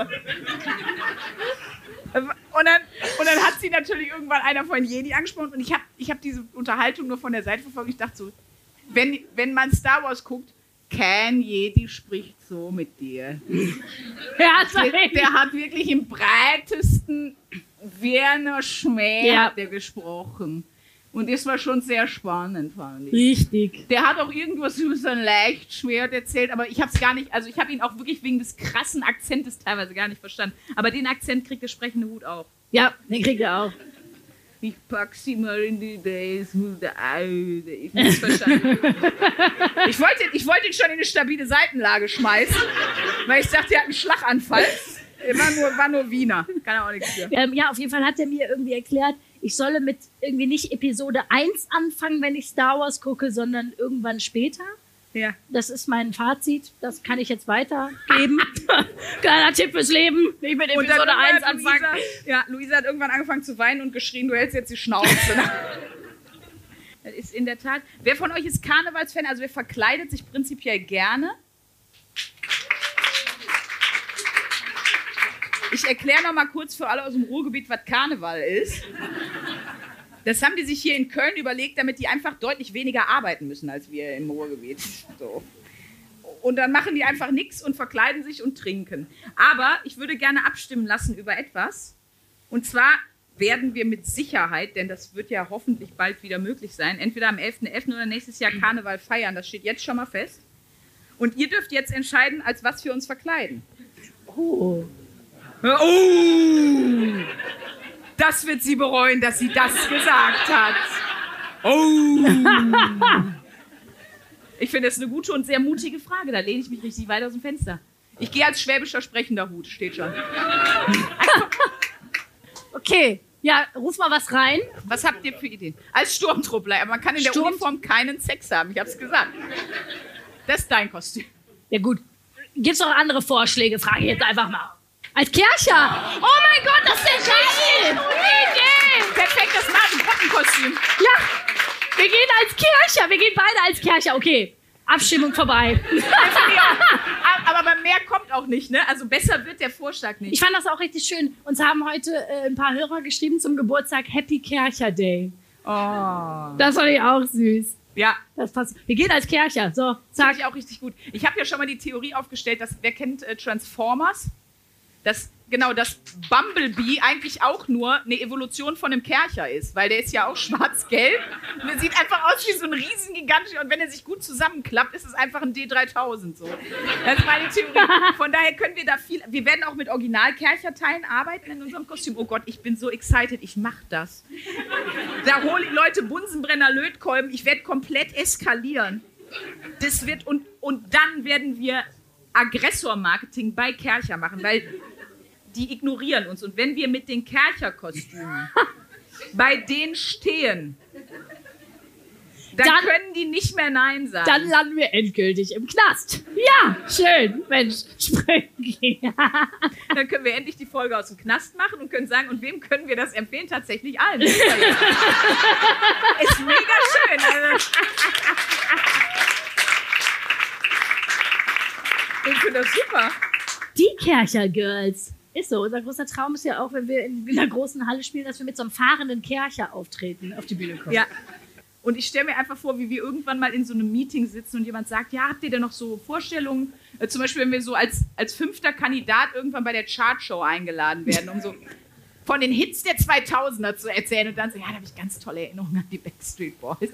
Und dann, und dann hat sie natürlich irgendwann einer von Jedi angesprochen und ich habe ich hab diese Unterhaltung nur von der Seite verfolgt. Ich dachte so, wenn, wenn man Star Wars guckt, kein Jedi spricht so mit dir. [laughs] Ja, Der, der hat wirklich im breitesten Werner Schmäh Ja. gesprochen. Und das war schon sehr spannend, fand ich. Richtig. Der hat auch irgendwas über sein Leichtschwert erzählt, aber ich habe es gar nicht, also ich habe ihn auch wirklich wegen des krassen Akzentes teilweise gar nicht verstanden. Aber den Akzent kriegt der sprechende Hut auch. Ja, den kriegt er auch. Ich pack sie mal in die Days with the Eye. Ich hab's verstanden. [laughs] ich, wollte, ich wollte ihn schon in eine stabile Seitenlage schmeißen, weil ich dachte, er hat einen Schlaganfall. Er war nur, war nur Wiener. Kann er auch nichts für. Ähm, ja, auf jeden Fall hat er mir irgendwie erklärt, ich solle mit irgendwie nicht Episode 1 anfangen, wenn ich Star Wars gucke, sondern irgendwann später. Ja. Das ist mein Fazit. Das kann ich jetzt weitergeben. [laughs] Kleiner Tipp fürs Leben. Nicht mit Episode 1 irgendwann hat anfangen. Luisa, ja, Luisa hat irgendwann angefangen zu weinen und geschrien, du hältst jetzt die Schnauze. [laughs] das ist in der Tat. Wer von euch ist Karnevalsfan? Also wer verkleidet sich prinzipiell gerne? Ich erkläre noch mal kurz für alle aus dem Ruhrgebiet, was Karneval ist. Das haben die sich hier in Köln überlegt, damit die einfach deutlich weniger arbeiten müssen als wir im Ruhrgebiet. So. Und dann machen die einfach nichts und verkleiden sich und trinken. Aber ich würde gerne abstimmen lassen über etwas. Und zwar werden wir mit Sicherheit, denn das wird ja hoffentlich bald wieder möglich sein, entweder am 11.11. oder nächstes Jahr Karneval feiern. Das steht jetzt schon mal fest. Und ihr dürft jetzt entscheiden, als was wir uns verkleiden. Oh. Oh! Das wird sie bereuen, dass sie das gesagt hat. Oh! Ich finde das eine gute und sehr mutige Frage. Da lehne ich mich richtig weit aus dem Fenster. Ich gehe als schwäbischer sprechender Hut, steht schon. Okay. Ja, ruf mal was rein. Was habt ihr für Ideen? Als Sturmtruppler. Aber man kann in der Sturm- Uniform keinen Sex haben. Ich hab's gesagt. Das ist dein Kostüm. Ja, gut. Gibt's noch andere Vorschläge? Frage ich jetzt einfach mal. Als Kercher. Oh mein Gott, das ist richtig gute Idee. Perfekt, das Martin-Poppenkostüm. Ja, wir gehen als Kercher. Wir gehen beide als Kercher. Okay, Abstimmung vorbei. Aber mehr kommt auch nicht, ne? Also besser wird der Vorschlag nicht. Ich fand das auch richtig schön. Uns haben heute äh, ein paar Hörer geschrieben zum Geburtstag Happy Kercher Day. Oh. Das fand ich auch süß. Ja, Das passt. Wir gehen als Kercher. So, Sag ich auch richtig gut. Ich habe ja schon mal die Theorie aufgestellt, dass wer kennt äh, Transformers? Dass genau das Bumblebee eigentlich auch nur eine Evolution von einem Kercher ist, weil der ist ja auch schwarz-gelb und der sieht einfach aus wie so ein riesen gigantischer und wenn er sich gut zusammenklappt, ist es einfach ein D3000 so. Das ist meine Theorie. Von daher können wir da viel. Wir werden auch mit Original-Kercherteilen arbeiten in unserem Kostüm. Oh Gott, ich bin so excited. Ich mach das. Da hole ich Leute Bunsenbrenner, Lötkolben. Ich werde komplett eskalieren. Das wird und, und dann werden wir Aggressor-Marketing bei Kercher machen, weil die ignorieren uns. Und wenn wir mit den Kercher-Kostümen [laughs] bei denen stehen, dann, Dann- können die nicht mehr Nein sagen. Dann landen wir endgültig im Knast. Ja, schön. Mensch, [laughs] Sprengi. Dann können wir endlich die Folge aus dem Knast machen und können sagen, und wem können wir das empfehlen? Tatsächlich allen. ist [laughs] mega schön. Also. Ich finde das super. Die Kercher Girls. Ist so. Unser großer Traum ist ja auch, wenn wir in einer großen Halle spielen, dass wir mit so einem fahrenden Kercher auftreten, auf die Bühne kommen. Ja. Und ich stelle mir einfach vor, wie wir irgendwann mal in so einem Meeting sitzen und jemand sagt, ja, habt ihr denn noch so Vorstellungen? Äh, zum Beispiel, wenn wir so als, als fünfter Kandidat irgendwann bei der Chartshow eingeladen werden, um so von den Hits der 2000er zu erzählen und dann so, ja, da habe ich ganz tolle Erinnerungen an die Backstreet Boys.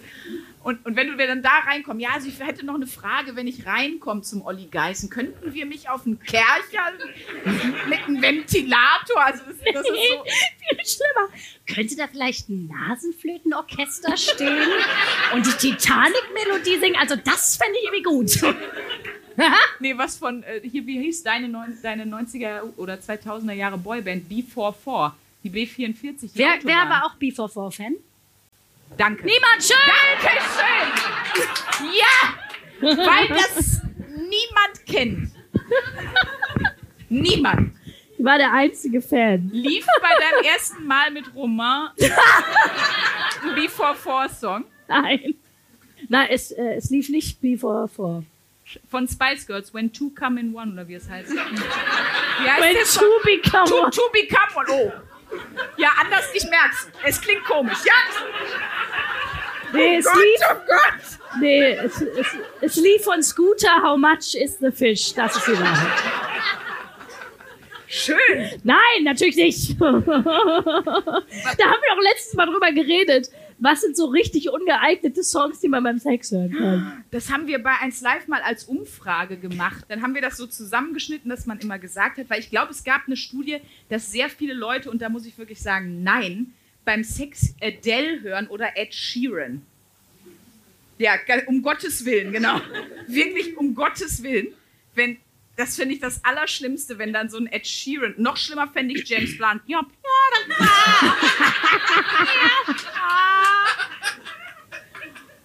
Und, und wenn du wir dann da reinkommen, ja, also ich hätte noch eine Frage, wenn ich reinkomme zum Olli Geißen, könnten wir mich auf einen Kercher mit einem Ventilator, also das, das ist so, [laughs] Viel schlimmer. Könnte da vielleicht ein Nasenflötenorchester stehen und die Titanic-Melodie singen? Also das fände ich irgendwie gut. [laughs] nee, was von, äh, hier, wie hieß deine, neun, deine 90er oder 2000er Jahre Boyband, B44, die B44, die wer, Autobahn. wer war auch B44-Fan? Danke. Niemand schön! Dankeschön! Ja! [laughs] Weil das niemand kennt. Niemand. Ich war der einzige Fan. Lief bei deinem ersten Mal mit Romain ein B44-Song Nein. Nein, es, äh, es lief nicht B44. von Spice Girls, When Two Come in One, oder wie es heißt. Wie heißt When two become To, one. to become one. Oh. Ja, anders, ich merk's. Es klingt komisch. Ja, Nee, es Gott, lief, oh Gott. nee, es, es, es lief von Scooter, How much is the fish? Das ist die Wahrheit. Schön. Nein, natürlich nicht. [laughs] da haben wir doch letztes Mal drüber geredet. Was sind so richtig ungeeignete Songs, die man beim Sex hören kann? Das haben wir bei 1 Live mal als Umfrage gemacht. Dann haben wir das so zusammengeschnitten, dass man immer gesagt hat, weil ich glaube, es gab eine Studie, dass sehr viele Leute, und da muss ich wirklich sagen, nein, beim Sex Adele hören oder Ed Sheeran. Ja, um Gottes Willen, genau. Wirklich um Gottes Willen. Wenn, das finde ich das Allerschlimmste, wenn dann so ein Ed Sheeran, noch schlimmer fände ich James Blunt. Ja,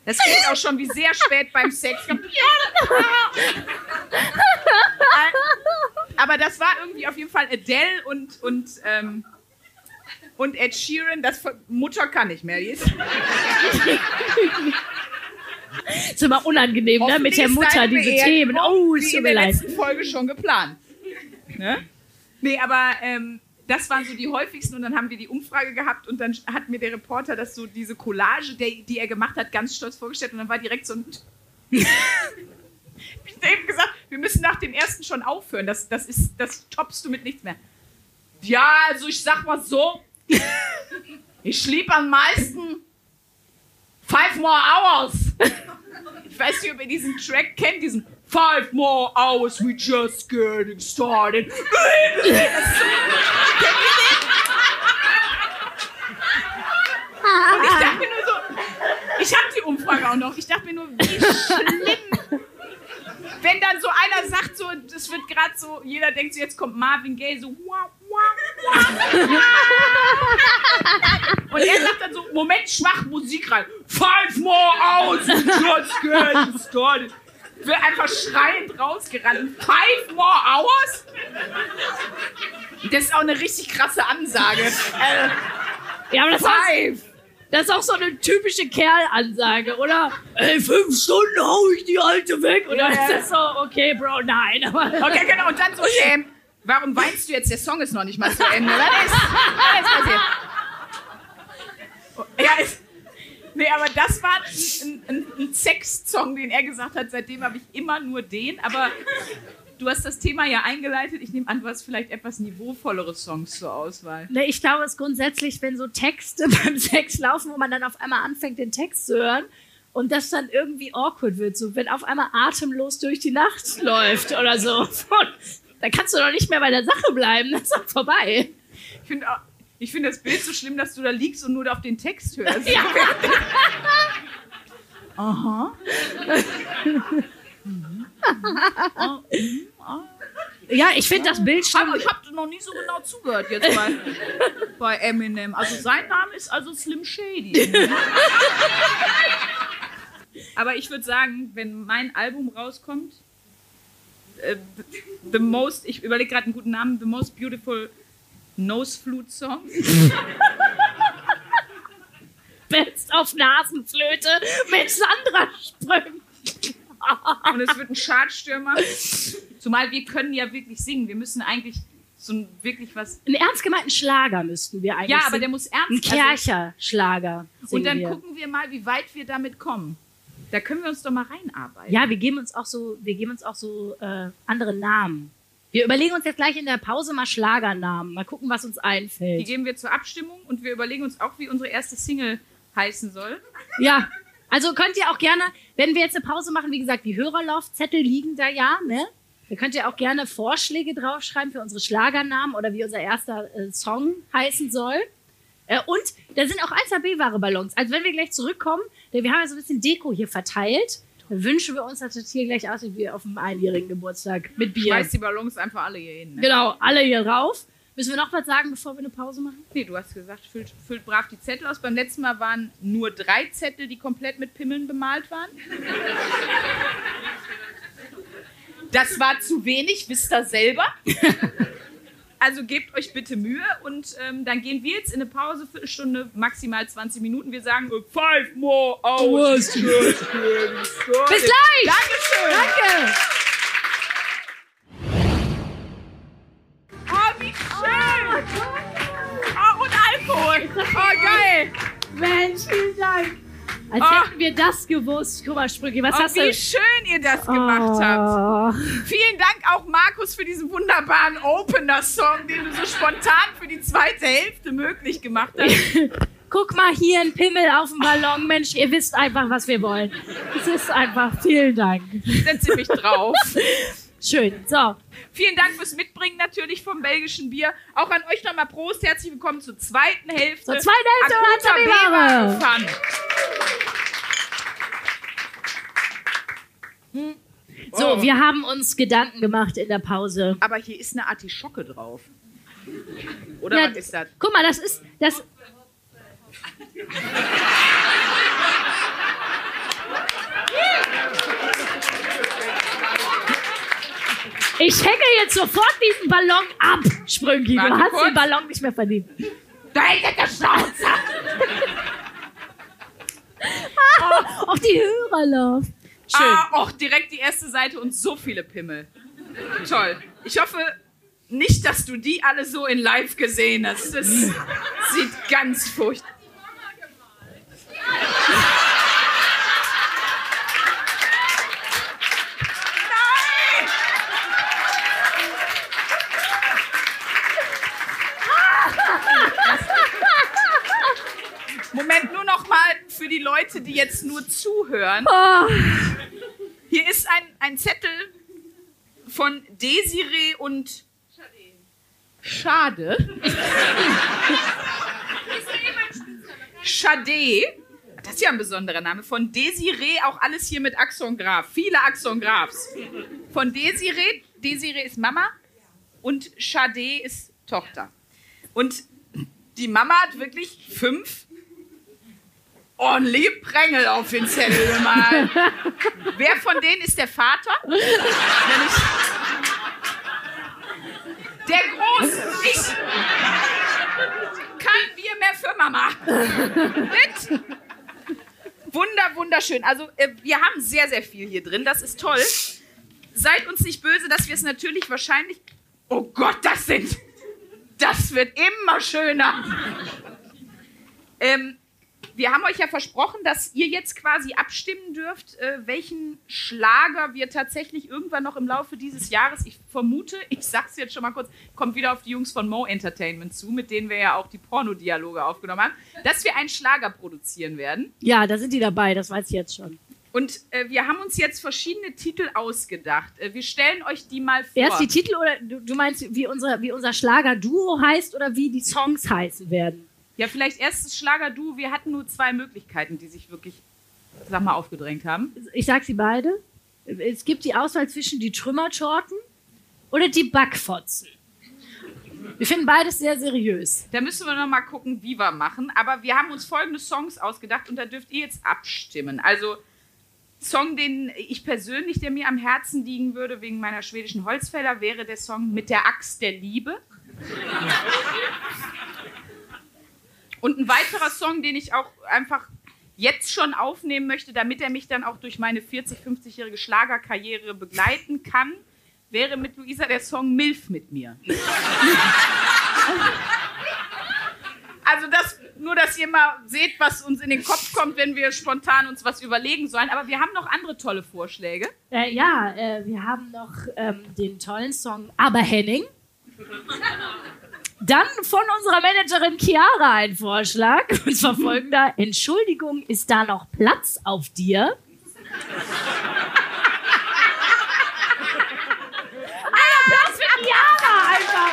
Das klingt auch schon wie sehr spät beim Sex. Aber das war irgendwie auf jeden Fall Adele und, und, ähm, und Ed Sheeran. Das Mutter kann nicht mehr. Die ist, ist immer unangenehm, ne? Mit der ist Mutter, diese Themen. Oh, es wie tut in mir der leid. letzten Folge schon geplant. Ne? Nee, aber ähm, das waren so die häufigsten und dann haben wir die Umfrage gehabt und dann hat mir der Reporter das so, diese Collage, der, die er gemacht hat, ganz stolz vorgestellt und dann war direkt so ein... [laughs] ich habe eben gesagt, wir müssen nach dem ersten schon aufhören, das, das, ist, das toppst du mit nichts mehr. Ja, also ich sag mal so, ich lieb am meisten Five More Hours. [laughs] Ich weiß nicht, ob ihr diesen Track kennt, diesen Five More Hours, we just getting started. [laughs] Kennt ihr den? Und ich dachte mir nur so, ich habe die Umfrage auch noch, ich dachte mir nur, wie schlimm. Wenn dann so einer sagt, so, das wird gerade so, jeder denkt so, jetzt kommt Marvin Gaye, so, wah, wah, wah. [laughs] Und er sagt dann so, Moment, schwach Musik rein. Five more hours, we just getting started. Wird einfach schreiend rausgerannt. Five more hours? Das ist auch eine richtig krasse Ansage. Äh, Ja, aber das, ist- five. das ist auch so eine typische Kerlansage, oder? Ey, fünf Stunden hau ich die Alte weg. Und dann ist das so, okay, Bro, nein. Okay, genau. Und dann so, ähm, warum weinst du jetzt? Der Song ist noch nicht mal zu Ende. Was ist, was ist passiert? Ja, ist, nee, aber das war ein, ein, ein Sex-Song, den er gesagt hat. Seitdem habe ich immer nur den. Aber du hast das Thema ja eingeleitet. Ich nehme an, du hast vielleicht etwas niveauvollere Songs zur Auswahl. Ne, ich glaube, es ist grundsätzlich, wenn so Texte [laughs] beim Sex laufen, wo man dann auf einmal anfängt, den Text zu hören und das dann irgendwie awkward wird, so wenn auf einmal atemlos durch die Nacht läuft oder so. [laughs] Dann kannst du doch nicht mehr bei der Sache bleiben, das ist doch vorbei. Ich finde auch- ich finde das Bild so schlimm, dass du da liegst und nur auf den Text hörst. Ja. [laughs] Aha. Ja, ich finde das Bild schon. Aber ich habe noch nie so genau zugehört jetzt bei, [laughs] bei Eminem. Also sein Name ist also Slim Shady. Aber ich würde sagen, wenn mein Album rauskommt, äh, The Most, ich überlege gerade einen guten Namen, The Most Beautiful Nose Flute Songs. Best [laughs] auf Nasenflöte mit Sandra Sprung. Und es wird ein Chartstürmer. Zumal wir können ja wirklich singen. Wir müssen eigentlich So ein wirklich was. Einen ernst gemeinten Schlager müssten wir eigentlich Ja, aber singen. der muss ernst Ein also- Kercher-Schlager. Und dann wir. gucken wir mal, wie weit wir damit kommen. Da können wir uns doch mal reinarbeiten. Ja, wir geben uns auch so, wir geben uns auch so äh, andere Namen. Wir überlegen uns jetzt gleich in der Pause mal Schlagernamen. Mal gucken, was uns Die einfällt. geben wir zur Abstimmung und wir überlegen uns auch, wie unsere erste Single heißen soll. Ja, also könnt ihr auch gerne, wenn wir jetzt eine Pause machen, wie gesagt, die Hörerlaufzettel liegen da ja, ne? Da könnt ihr auch gerne Vorschläge draufschreiben für unsere Schlagernamen oder wie unser erster äh, Song heißen soll. Äh, und da sind auch 1AB-Ware-Ballons. Also wenn wir gleich zurückkommen, denn wir haben ja so ein bisschen Deko hier verteilt, wünschen wir uns, dass das hier gleich aussieht wie auf einem einjährigen Geburtstag mit Bier. Schmeiß die Ballons einfach alle hier hin. Ne? Genau, alle hier rauf. Müssen wir noch was sagen, bevor wir eine Pause machen? Nee, du hast gesagt, füllt, füllt brav die Zettel aus. Beim letzten Mal waren nur drei Zettel, die komplett mit Pimmeln bemalt waren. Das war zu wenig, wisst ihr selber. [laughs] Also gebt euch bitte Mühe und ähm, dann gehen wir jetzt in eine Pause, Viertelstunde, maximal 20 Minuten. Wir sagen five more hours. Bis gleich! Dankeschön. Danke! Oh, wie schön. Oh, und Alkohol. Oh, geil. Mensch, vielen Dank. Als Ah. hätten wir das gewusst. Guck mal, Sprüche, was Oh, hast du? wie schön ihr das gemacht habt. Oh. Vielen Dank auch Markus für diesen wunderbaren Opener-Song, den du so spontan für die zweite Hälfte möglich gemacht hast. [laughs] Guck mal hier ein Pimmel auf dem Ballon. Mensch, ihr wisst einfach, was wir wollen. Es ist einfach, vielen Dank. Sind ziemlich drauf. [laughs] Schön. So, Vielen Dank fürs Mitbringen natürlich vom belgischen Bier. Auch an euch nochmal Prost. Herzlich willkommen zur zweiten Hälfte. zur zweiten Hälfte Ware. Fun. So, Oh. wir haben uns Gedanken gemacht in der Pause. Aber hier ist eine Artischocke drauf. Oder Ja, was ist das? Guck mal, das ist, das, Ich hänge jetzt sofort diesen Ballon ab, Sprünki. Du Warte hast kurz. den Ballon nicht mehr verdient. Da hängt der Schnauze! Auch die Hörerlauf. Schön. Ah, auch direkt die erste Seite und so viele Pimmel. Toll. Ich hoffe nicht, dass du die alle so in live gesehen hast. Das sieht ganz furchtbar. Für die Leute, die jetzt nur zuhören. Oh, Hier ist ein, ein Zettel von Desiree und Schade. Schade. Das ist ja ein besonderer Name. Von Desiree, auch alles hier mit Axon Graf. Viele Axon Grafs. Von Desiree, Desiree ist Mama und Schade ist Tochter. Und die Mama hat wirklich fünf ordentliche Prängel auf den Zettel gemalt. [laughs] Wer von denen ist der Vater? Der Große. Ich. Kein Bier mehr für Mama. Mit. Wunder, wunderschön. Also, äh, wir haben sehr, sehr viel hier drin. Das ist toll. Seid uns nicht böse, dass wir es natürlich wahrscheinlich. Oh Gott, das sind. Das wird immer schöner. Ähm, wir haben euch ja versprochen, dass ihr jetzt quasi abstimmen dürft, äh, welchen Schlager wir tatsächlich irgendwann noch im Laufe dieses Jahres, ich vermute, [laughs] ich sag's jetzt schon mal kurz, kommt wieder auf die Jungs von Mo Entertainment zu, mit denen wir ja auch die Pornodialoge aufgenommen haben, dass wir einen Schlager produzieren werden. ja, da sind die dabei, das weiß ich jetzt schon. Und äh, wir haben uns jetzt verschiedene Titel ausgedacht. Äh, wir stellen euch die mal vor. Erst die Titel oder du, du meinst, wie unser, wie unser Schlager-Duo heißt oder wie die Songs heißen werden? Ja, vielleicht erstes Schlager-Du. Wir hatten nur zwei Möglichkeiten, die sich wirklich, sag mal, aufgedrängt haben. Ich sag sie beide. Es gibt die Auswahl zwischen die Trümmertorten oder die Backfotzen. Wir finden beides sehr seriös. Da müssen wir noch mal gucken, wie wir machen. Aber wir haben uns folgende Songs ausgedacht und da dürft ihr jetzt abstimmen. Also Song, den ich persönlich, der mir am Herzen liegen würde, wegen meiner schwedischen Holzfäller, wäre der Song Mit der Axt der Liebe. [laughs] Und ein weiterer Song, den ich auch einfach jetzt schon aufnehmen möchte, damit er mich dann auch durch meine 40, 50-jährige Schlagerkarriere begleiten kann, wäre mit Luisa der Song Milf mit mir. [laughs] also das, nur, dass ihr mal seht, was uns in den Kopf kommt, wenn wir spontan uns was überlegen sollen. Aber wir haben noch andere tolle Vorschläge. Äh, ja, äh, wir haben noch ähm, den tollen Song Aber Henning. [laughs] Dann von unserer Managerin Chiara ein Vorschlag. [laughs] Und zwar folgender. Entschuldigung, ist da noch Platz auf dir? Alter, Platz für Chiara einfach.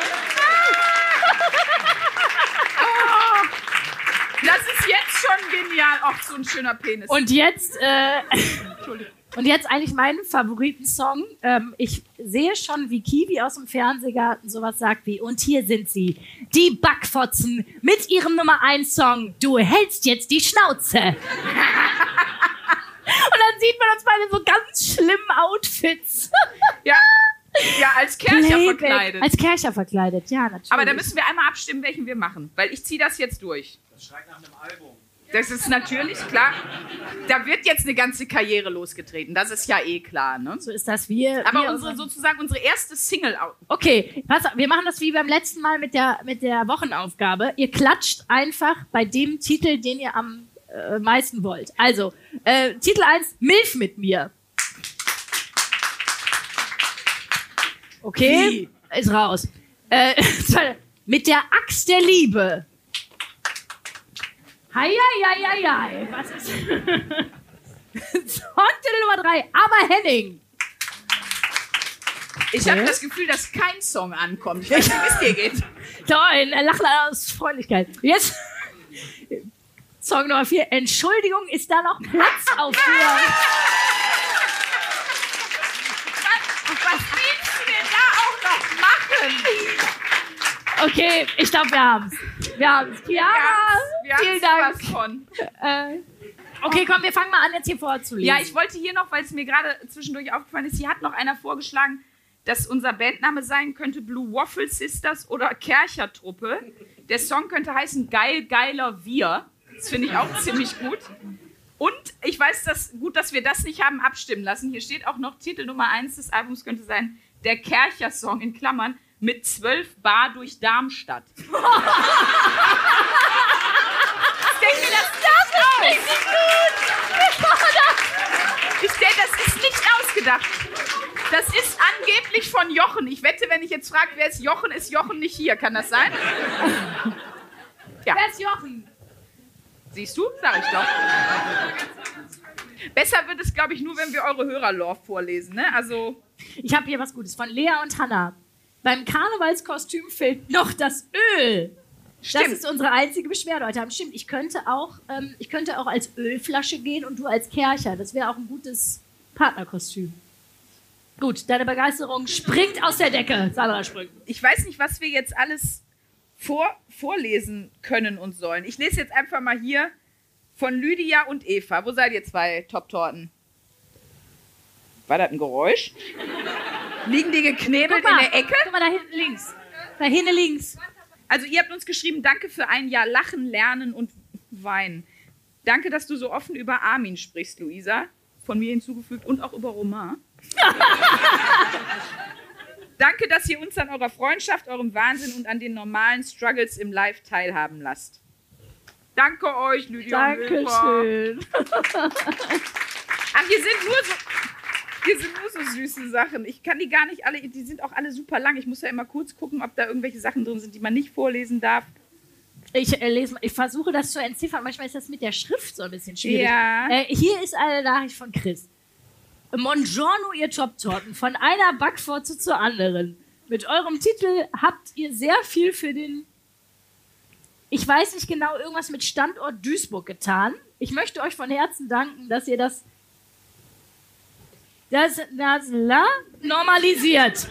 Das ist jetzt schon genial. Ach, so ein schöner Penis. Und jetzt, äh, und jetzt eigentlich mein Favoritensong. Ähm, ich sehe schon, wie Kiwi aus dem Fernsehgarten sowas sagt wie, und hier sind sie, die Backfotzen mit ihrem Nummer 1 Song, du hältst jetzt die Schnauze. [laughs] und dann sieht man uns beide in so ganz schlimmen Outfits. ja, ja, als [laughs] Kercher Playback. verkleidet. Als Kercher verkleidet, ja, natürlich. Aber da müssen wir einmal abstimmen, welchen wir machen. Weil ich ziehe das jetzt durch. Das schreit nach einem Album. Das ist natürlich klar. Da wird jetzt eine ganze Karriere losgetreten. Das ist ja eh klar. Ne? so ist das. Wir, Aber wir unsere, sozusagen unsere erste Single. Okay, pass auf, wir machen das wie beim letzten Mal mit der, mit der Wochenaufgabe. Ihr klatscht einfach bei dem Titel, den ihr am äh, meisten wollt. Also, äh, Titel 1, Milf mit mir. Okay, ist raus. Äh, [laughs] mit der Axt der Liebe. Hei, hei, hei, hei, hei. Was ist... Songtitel Nummer 3, Aber Henning. Ich habe das Gefühl, dass kein Song ankommt. Ich weiß nicht, wie es dir geht. [laughs] Toll, er lacht aus Freundlichkeit. Jetzt Song Nummer 4. Entschuldigung, ist da noch Platz auf [laughs] dir? Was willst du denn da auch noch machen? Okay, ich glaube, wir haben's. Wir haben's. Chiara, Wir vielen Dank. was von. Äh, okay, komm, wir fangen mal an, jetzt hier vorzulesen. Ja, ich wollte hier noch, weil es mir gerade zwischendurch aufgefallen ist, hier hat noch einer vorgeschlagen, dass unser Bandname sein könnte Blue Waffle Sisters oder Kerchertruppe. Der Song könnte heißen Geil, geiler Wir. Das finde ich auch [laughs] ziemlich gut. Und ich weiß das gut, dass wir das nicht haben abstimmen lassen. Hier steht auch noch Titel Nummer 1 des Albums könnte sein Der Kercher-Song in Klammern mit 12 Bar durch Darmstadt. [laughs] ich denke mir, das darf richtig gut. Ich denke, das ist nicht ausgedacht. Das ist angeblich von Jochen. Ich wette, wenn ich jetzt frage, wer ist Jochen, ist Jochen nicht hier. Kann das sein? Wer ist Jochen? Siehst du? Sag ich doch. Besser wird es, glaube ich, nur, wenn wir eure Hörerlore vorlesen. Ne? Also, Ich habe hier was Gutes von Lea und Hanna. Beim Karnevalskostüm fehlt noch das Öl. Das stimmt. ist unsere einzige Beschwerde heute. Stimmt, ich könnte auch, ähm, ich könnte auch als Ölflasche gehen und du als Kercher. Das wäre auch ein gutes Partnerkostüm. Gut, deine Begeisterung springt aus der Decke. Sandra springt. Ich weiß nicht, was wir jetzt alles vor, vorlesen können und sollen. Ich lese jetzt einfach mal hier von Lydia und Eva. Wo seid ihr zwei Top-Torten? War das ein Geräusch? Liegen die geknebelt in der Ecke? Guck mal, da hinten links. Da hinten links. Also ihr habt uns geschrieben, danke für ein Jahr Lachen, Lernen und Weinen. Danke, dass du so offen über Armin sprichst, Luisa. Von mir hinzugefügt und auch über Romain. [laughs] danke, dass ihr uns an eurer Freundschaft, eurem Wahnsinn und an den normalen Struggles im Live teilhaben lasst. Danke euch, Lydia. Dankeschön. Ach, hier sind nur so. [laughs] Hier sind nur so süße Sachen. Ich kann die gar nicht alle, die sind auch alle super lang. Ich muss ja immer kurz gucken, ob da irgendwelche Sachen drin sind, die man nicht vorlesen darf. Ich, äh, lese, ich versuche das zu entziffern. Manchmal ist das mit der Schrift so ein bisschen schwierig. Ja. Äh, hier ist eine Nachricht von Chris. Buongiorno, ihr Top-Torten. Von einer Backfotze zur anderen. Mit eurem Titel habt ihr sehr viel für den, ich weiß nicht genau, irgendwas mit Standort Duisburg getan. Ich möchte euch von Herzen danken, dass ihr das, das, das la, normalisiert.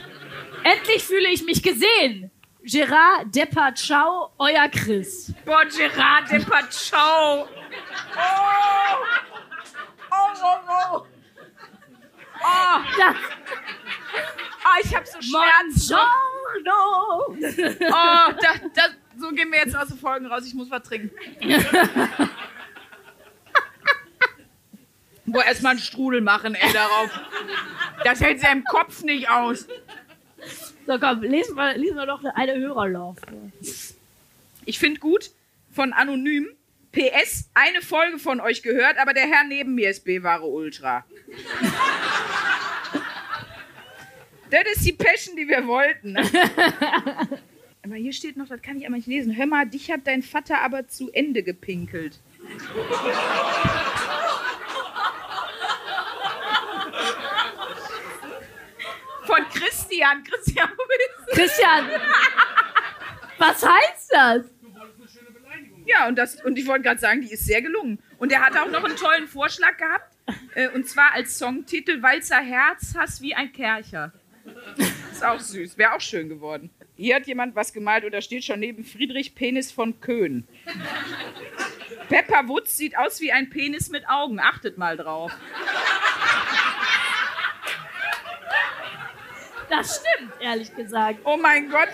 Endlich fühle ich mich gesehen. Gerard Depardieu, euer Chris. Boah, Gerard Depardieu. Oh! Oh, oh, oh. Oh, Das, oh ich hab so Schmerzen. Buongiorno. Oh, da, da, so gehen wir jetzt aus den Folgen raus. Ich muss was trinken. [laughs] Boah, erstmal einen Strudel machen, ey, darauf. Das hält sie im Kopf nicht aus. So, komm, lesen wir, lesen wir doch eine Hörerlauf. Ich finde gut von Anonym. PS, eine Folge von euch gehört, aber der Herr neben mir ist B-Ware Ultra. das ist die Passion, die wir wollten. aber hier steht noch, das kann ich aber nicht lesen. Hör mal, dich hat dein Vater aber zu Ende gepinkelt. Von Christian. Christian, wo bist du? Christian, was heißt das? Ja, und, das, und ich wollte gerade sagen, die ist sehr gelungen. Und er hat auch noch einen tollen Vorschlag gehabt. Äh, und zwar als Songtitel Walzer Herz hast wie ein Kercher. Ist auch süß. Wäre auch schön geworden. Hier hat jemand was gemalt oder steht schon neben Friedrich Penis von Köhn. Pepper Woods sieht aus wie ein Penis mit Augen. Achtet mal drauf. Das stimmt, ehrlich gesagt. Oh mein Gott.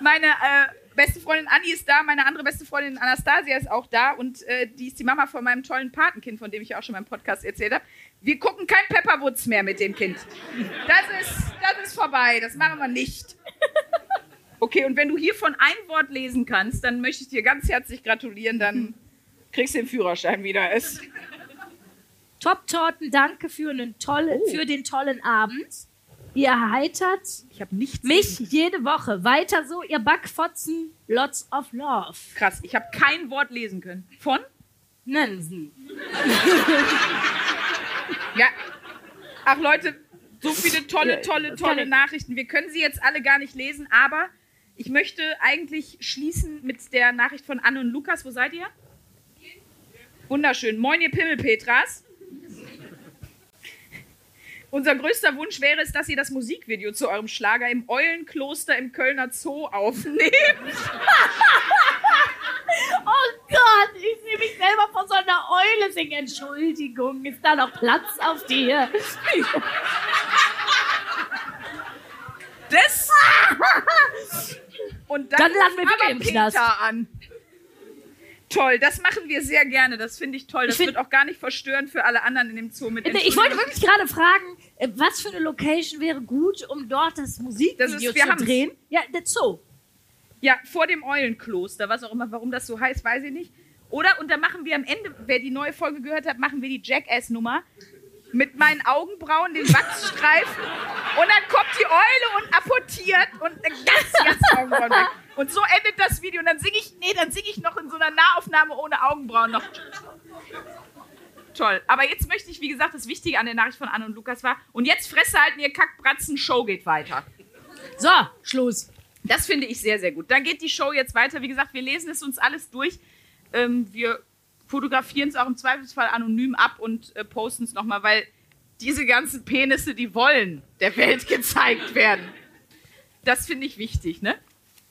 Meine äh, beste Freundin Anni ist da, meine andere beste Freundin Anastasia ist auch da und äh, die ist die Mama von meinem tollen Patenkind, von dem ich auch schon im Podcast erzählt habe. Wir gucken kein Pepperwoods mehr mit dem Kind. Das ist, das ist vorbei, das machen wir nicht. Okay, und wenn du hiervon ein Wort lesen kannst, dann möchte ich dir ganz herzlich gratulieren, dann kriegst du den Führerschein wieder. Es, Top-Torten, danke für, einen tollen, Oh. für den tollen Abend. Ihr erheitert ich habe nichts. mich jede Woche. Weiter so, ihr Backfotzen. Lots of love. Krass, ich habe kein Wort lesen können. Von? Nansen. [laughs] Ja. Ach Leute, so viele tolle, tolle, tolle ich. Nachrichten. Wir können sie jetzt alle gar nicht lesen, aber ich möchte eigentlich schließen mit der Nachricht von Anne und Lukas. Wo seid ihr? Wunderschön. Moin, ihr Pimmelpetras. Unser größter Wunsch wäre es, dass ihr das Musikvideo zu eurem Schlager im Eulenkloster im Kölner Zoo aufnehmt. [laughs] Oh Gott, ich sehe mich selber von so einer Eule singen. Entschuldigung, ist da noch Platz auf dir? Das. [laughs] Und dann, Dann landen wir aber im Knast. Peter an. Toll, das machen wir sehr gerne. Das finde ich toll. Das Ich wird auch gar nicht verstörend für alle anderen in dem Zoo mit Ich wollte wirklich gerade fragen, was für eine Location wäre gut, um dort das Musikvideo Das ist- zu drehen? Ja, der Zoo. Ja, vor dem Eulenkloster, was auch immer, warum das so heißt, weiß ich nicht. Oder, und da machen wir am Ende, wer die neue Folge gehört hat, machen wir die Jackass-Nummer mit meinen Augenbrauen, den Wachsstreifen [laughs] und dann kommt die Eule und apportiert und ganz ganzen Augenbrauen weg. Und so endet das Video und dann singe ich, nee, dann singe ich noch in so einer Nahaufnahme ohne Augenbrauen noch. Toll. Aber jetzt möchte ich, wie gesagt, das Wichtige an der Nachricht von Anne und Lukas war, und jetzt Fresse halten, ihr Kackbratzen, Show geht weiter. So, Schluss. Das finde ich sehr, sehr gut. Dann geht die Show jetzt weiter. Wie gesagt, wir lesen es uns alles durch. Ähm, wir fotografieren es auch im Zweifelsfall anonym ab und äh, posten es nochmal, weil diese ganzen Penisse, die wollen der Welt [laughs] gezeigt werden. Das finde ich wichtig, ne?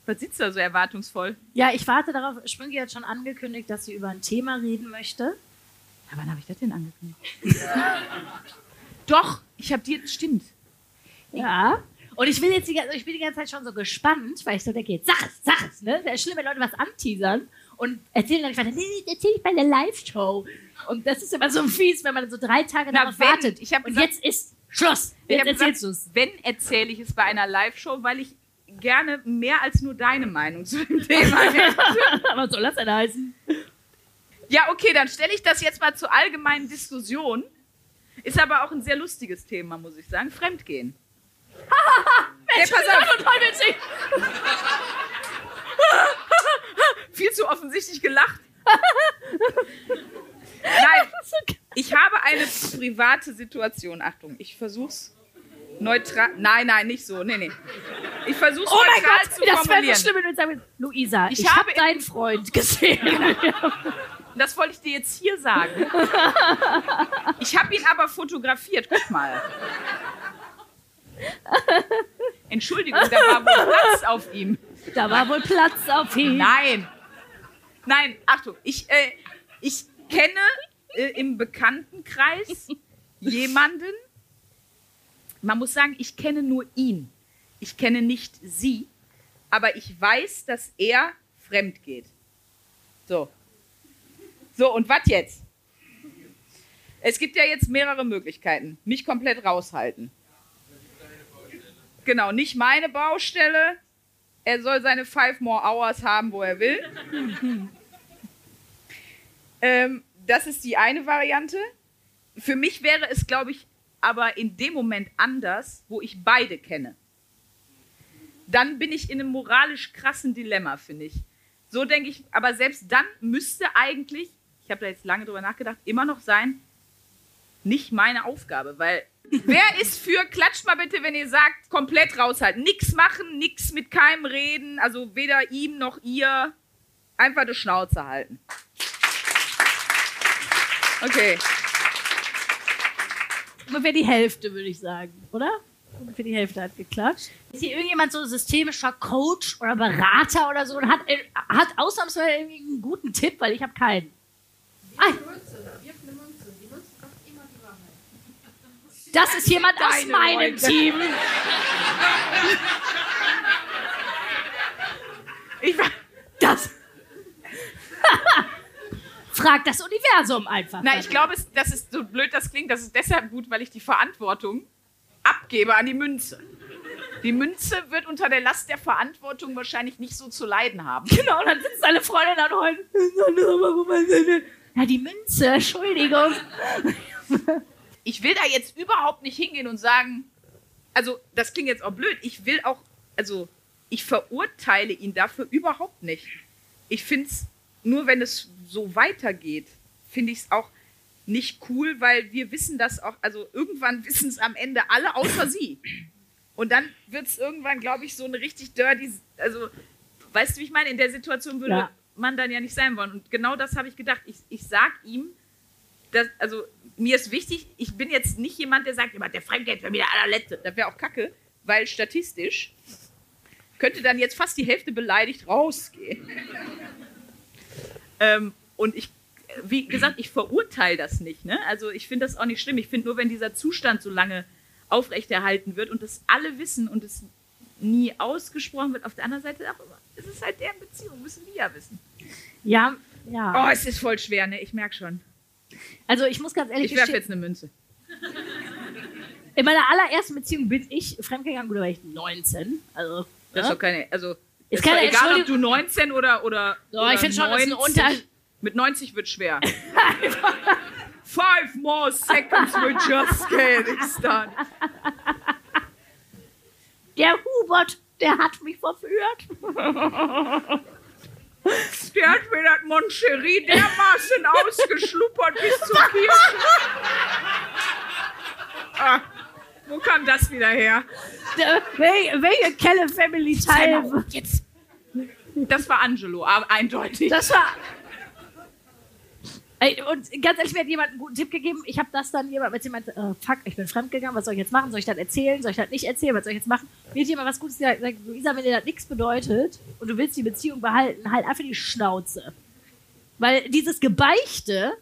Was sitzt da so erwartungsvoll? Ja, ich warte darauf. Sprünge hat schon angekündigt, dass sie über ein Thema reden möchte. Ja, wann habe ich das denn angekündigt? [laughs] Doch, ich habe dir, stimmt. Ja. Und ich will jetzt die, ganze- ich bin die ganze Zeit schon so gespannt, weil ich so denke, jetzt sag es, sag es, ne? Wäre schlimm, wenn Leute was anteasern und erzählen dann nicht weiter, nee, nee, erzähl ich bei der Live-Show. Und das ist immer so fies, wenn man so drei Tage darauf wenn- wartet. ich und gesagt- jetzt ist Schluss. Ich Jetzt erzählst du es. wenn erzähle ich es bei einer Live-Show, weil ich gerne mehr als nur deine Meinung zu dem Thema [laughs] hätte. Was soll das denn heißen? Ja, okay, dann stelle ich das jetzt mal zur allgemeinen Diskussion. Ist aber auch ein sehr lustiges Thema, muss ich sagen. Fremdgehen. [laughs] hey, pass auf, [laughs] viel zu offensichtlich gelacht. [laughs] Nein, ich habe eine private Situation. Achtung, ich versuch's neutral. Nein, nein, nicht so. Nee, nee. Ich versuch's Oh mein neutral Gott, zu das wäre formulieren. so schlimm, wenn du sagst, Luisa, ich, Ich habe habe- deinen Freund gesehen. Das wollte ich dir jetzt hier sagen. [laughs] Ich habe ihn aber fotografiert. Guck mal. Entschuldigung, da war wohl Platz auf ihm. da war wohl Platz auf ihn. Nein. Nein, Achtung. Ich, äh, ich kenne äh, im Bekanntenkreis jemanden. Man muss sagen, ich kenne nur ihn. Ich kenne nicht sie. Aber ich weiß, dass er fremd geht. So. So, und was jetzt? Es gibt ja jetzt mehrere Möglichkeiten. Mich komplett raushalten. Genau, nicht meine Baustelle. Er soll seine five more hours haben, wo er will. [laughs] ähm, das ist die eine Variante. Für mich wäre es, glaube ich, aber in dem Moment anders, wo ich beide kenne. Dann bin ich in einem moralisch krassen Dilemma, finde ich. So denke ich, aber selbst dann müsste eigentlich, ich habe da jetzt lange drüber nachgedacht, immer noch sein, nicht meine Aufgabe, weil wer [laughs] ist für, klatscht mal bitte, wenn ihr sagt, komplett raushalten. Nix machen, nix mit keinem reden, also weder ihm noch ihr. Einfach die Schnauze halten. Okay. Ungefähr die Hälfte, würde ich sagen, oder? Ungefähr die Hälfte hat geklatscht. Ist hier irgendjemand so systemischer Coach oder Berater oder so und hat, äh, hat ausnahmsweise irgendwie einen guten Tipp, weil ich habe keinen. Münze, wirf eine Münze. Die Münze sagt immer die Wahrheit. das ist jemand aus Deine meinem Leute. Team. Ich war, Das. [laughs] Frag das Universum einfach. na, ich glaube, das ist so blöd, das klingt, das ist deshalb gut, weil ich die Verantwortung abgebe an die Münze. Die Münze wird unter der Last der Verantwortung wahrscheinlich nicht so zu leiden haben. Genau, dann sitzt deine Freundin da und heult. Ja, die Münze, Entschuldigung. ich will da jetzt überhaupt nicht hingehen und sagen, also das klingt jetzt auch blöd, ich will auch, also ich verurteile ihn dafür überhaupt nicht. Ich finde es, nur wenn es so weitergeht, finde ich es auch nicht cool, weil wir wissen das auch, also irgendwann wissen es am Ende alle außer sie. Und dann wird es irgendwann, glaube ich, so eine richtig dirty, also weißt du, wie ich meine, in der Situation würde Ja. Man dann ja nicht sein wollen. Und genau das habe ich gedacht. Ich, ich sag ihm, dass, also mir ist wichtig, ich bin jetzt nicht jemand, der sagt, immer, der Fremdgeld wäre mir der allerletzte. Das wäre auch kacke, weil statistisch könnte dann jetzt fast die Hälfte beleidigt rausgehen. [laughs] ähm, und ich, wie gesagt, ich verurteile das nicht. Ne? Also ich finde das auch nicht schlimm. Ich finde nur, wenn dieser Zustand so lange aufrechterhalten wird und das alle wissen und es nie ausgesprochen wird, auf der anderen Seite auch immer, es ist halt deren Beziehung, müssen die ja wissen. Ja, ja. Oh, es ist voll schwer, ne? Ich merke schon. Also ich muss ganz ehrlich Ich werfe jetzt eine Münze. in meiner allerersten Beziehung bin ich fremdgegangen, gut, da war ich 19. Also, Das ist doch keine, also Ist keine egal, ob du 19 oder oder, So, oder ich finde schon, das ist ein 90. Unter... Mit 90 wird schwer. [laughs] Five more seconds will just get it done. Der Hubert, der hat mich verführt. Der hat mir das Moncherie dermaßen ausgeschluppert bis zur Kirche. Ah, wo kam das wieder her? Welche Kelle Family Teil? Jetzt. Das war Angelo, aber eindeutig. Das war. Und ganz ehrlich, mir hat jemand einen guten Tipp gegeben. Ich habe das dann jemand, als jemand, äh, fuck, ich bin fremdgegangen, was soll ich jetzt machen? Soll ich das erzählen? Soll ich das nicht erzählen? Was soll ich jetzt machen? Mir hat jemand was Gutes gesagt, Luisa, wenn dir das nichts bedeutet und du willst die Beziehung behalten, halt einfach die Schnauze. Weil dieses Gebeichte,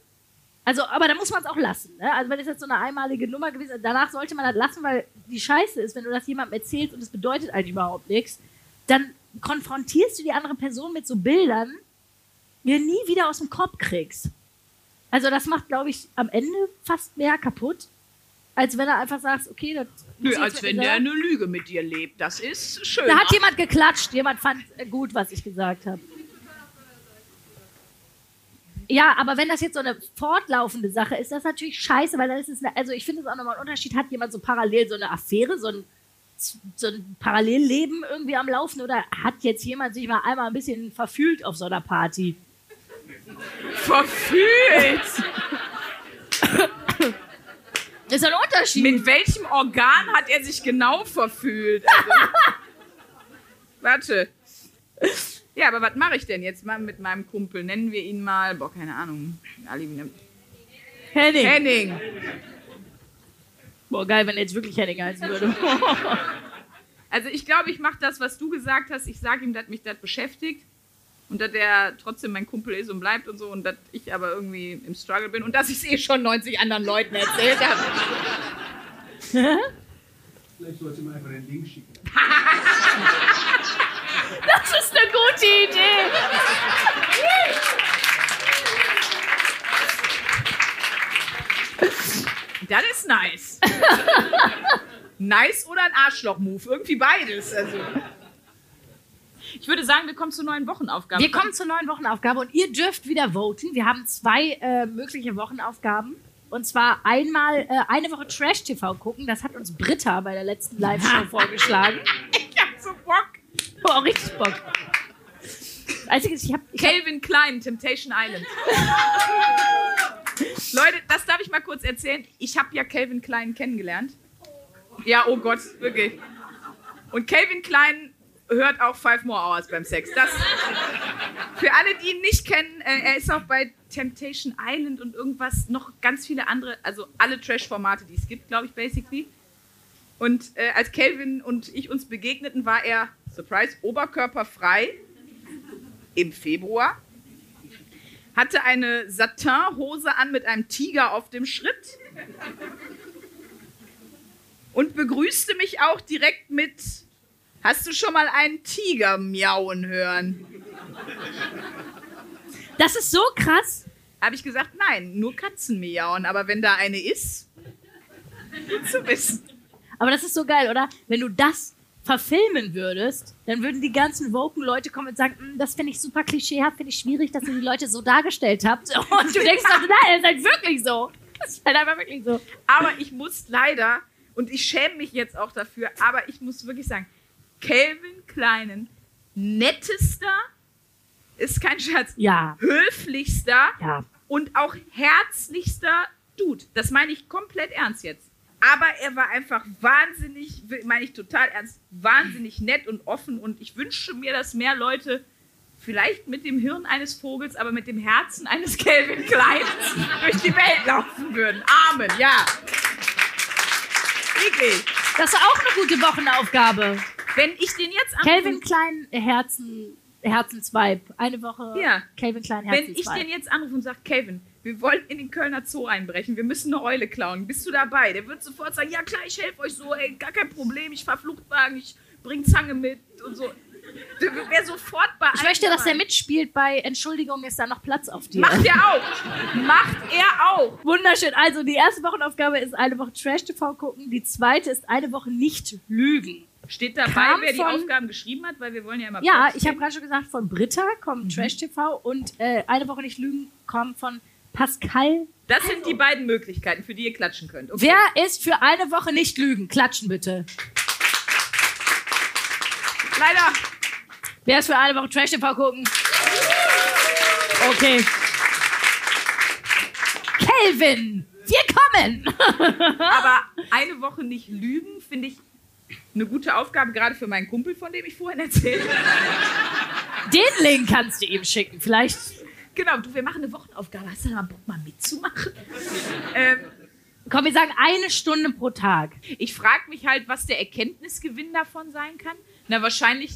also, aber da muss man es auch lassen. Ne? Also, wenn das jetzt so eine einmalige Nummer gewesen ist, danach sollte man das lassen, weil die Scheiße ist, wenn du das jemandem erzählst und es bedeutet eigentlich überhaupt nichts, dann konfrontierst du die andere Person mit so Bildern, die du nie wieder aus dem Kopf kriegst. Also das macht, glaube ich, am Ende fast mehr kaputt, als wenn du einfach sagst, okay, das Nö, als wenn der eine Lüge mit dir lebt. Das ist schön. Da hat jemand geklatscht, jemand fand äh, gut, was ich gesagt habe. Ja, aber wenn das jetzt so eine fortlaufende Sache ist, das ist natürlich scheiße, weil dann ist es, eine, also ich finde es auch nochmal ein Unterschied, hat jemand so parallel so eine Affäre, so ein, so ein Parallelleben irgendwie am Laufen oder hat jetzt jemand sich mal einmal ein bisschen verfühlt auf so einer Party? Verfühlt! Das ist ein Unterschied. Mit welchem Organ hat er sich genau verfühlt? Also, [laughs] warte. Ja, aber was mache ich denn jetzt mal mit meinem Kumpel? Nennen wir ihn mal, boah, keine Ahnung. Henning. Henning. Boah, geil, wenn er jetzt wirklich Henning heißen würde. [laughs] Also ich glaube, ich mache das, was du gesagt hast. Ich sage ihm, dass mich das beschäftigt und dass er trotzdem mein Kumpel ist und bleibt und so und dass ich aber irgendwie im Struggle bin und dass ich es eh schon 90 anderen Leuten erzählt habe. Vielleicht du ihm einfach den Link schicken. Das ist eine gute Idee. Das ist nice. nice oder ein Arschloch-Move. Irgendwie beides. Also. Ich würde sagen, wir kommen zur neuen Wochenaufgabe. Wir kommen zur neuen Wochenaufgabe und ihr dürft wieder voten. Wir haben zwei äh, mögliche Wochenaufgaben. Und zwar einmal äh, eine Woche Trash TV gucken. Das hat uns Britta bei der letzten Live-Show [laughs] vorgeschlagen. Ich hab so Bock. Oh, richtig Bock. Das Einzige ist, ich habe Calvin Klein, Temptation Island. [laughs] Leute, das darf ich mal kurz erzählen. Ich habe ja Calvin Klein kennengelernt. Ja, oh Gott, wirklich. Und Calvin Klein hört auch Five More Hours beim Sex. Das für alle, die ihn nicht kennen, äh, er ist auch bei Temptation Island und irgendwas, noch ganz viele andere, also alle Trash-Formate, die es gibt, glaube ich, basically. Und äh, als Calvin und ich uns begegneten, war er, Surprise, oberkörperfrei im Februar. Hatte eine Satinhose an mit einem Tiger auf dem Schritt. Und begrüßte mich auch direkt mit: Hast du schon mal einen Tiger miauen hören? Das ist so krass. Habe ich gesagt: Nein, nur Katzen miauen. Aber wenn da eine ist, gut zu wissen. Aber das ist so geil, oder? Wenn du das verfilmen würdest, dann würden die ganzen woken Leute kommen und sagen, "Mm, das finde ich super klischeehaft, finde ich schwierig, dass ihr die Leute so dargestellt habt. [laughs] Und du denkst doch, nein, das ist halt wirklich so. Das ist halt einfach wirklich so. Aber ich muss leider, und ich schäme mich jetzt auch dafür, aber ich muss wirklich sagen, Calvin Kleinen, nettester, ist kein Scherz, Ja, höflichster ja. und auch herzlichster Dude. Das meine ich komplett ernst jetzt. Aber er war einfach wahnsinnig, meine ich total ernst, wahnsinnig nett und offen und ich wünsche mir, dass mehr Leute vielleicht mit dem Hirn eines Vogels, aber mit dem Herzen eines [laughs] Calvin Kleins durch die Welt laufen würden. Amen, ja. Wirklich. Das ist auch eine gute Wochenaufgabe. Wenn ich den jetzt anrufe- Calvin Klein Herzen, Herzensvibe. Eine Woche Ja. Calvin Klein Wenn ich Herzensvibe. den jetzt anrufe und sage, Kevin, wir wollen in den Kölner Zoo einbrechen, wir müssen eine Eule klauen, bist du dabei? Der wird sofort sagen, ja klar, ich helfe euch so, ey, gar kein Problem, ich fahr Fluchtwagen, ich bring Zange mit und so. Wäre sofort bei Ich möchte, dass er mitspielt bei Entschuldigung, ist da noch Platz auf dir. Macht er auch. Macht er auch. Wunderschön. Also die erste Wochenaufgabe ist eine Woche Trash TV gucken. Die zweite ist eine Woche nicht lügen. Steht dabei, Kam wer die von- Aufgaben geschrieben hat, weil wir wollen ja immer Ja, ich habe gerade schon gesagt, von Britta kommt Mhm. Trash TV und äh, eine Woche nicht lügen kommt von Pascal. Das sind die beiden Möglichkeiten, für die ihr klatschen könnt. Okay. Wer ist für eine Woche nicht lügen? Klatschen bitte. Leider. Wer ist für eine Woche Trash TV gucken? Okay. Kelvin, wir kommen. [laughs] Aber eine Woche nicht lügen, finde ich eine gute Aufgabe, gerade für meinen Kumpel, von dem ich vorhin erzählt habe. Den Link kannst du ihm schicken. Vielleicht. Genau, du, wir machen eine Wochenaufgabe. Hast du da mal Bock, mal mitzumachen? ähm, Komm, wir sagen eine Stunde pro Tag. ich frage mich halt, was der Erkenntnisgewinn davon sein kann. Na, wahrscheinlich,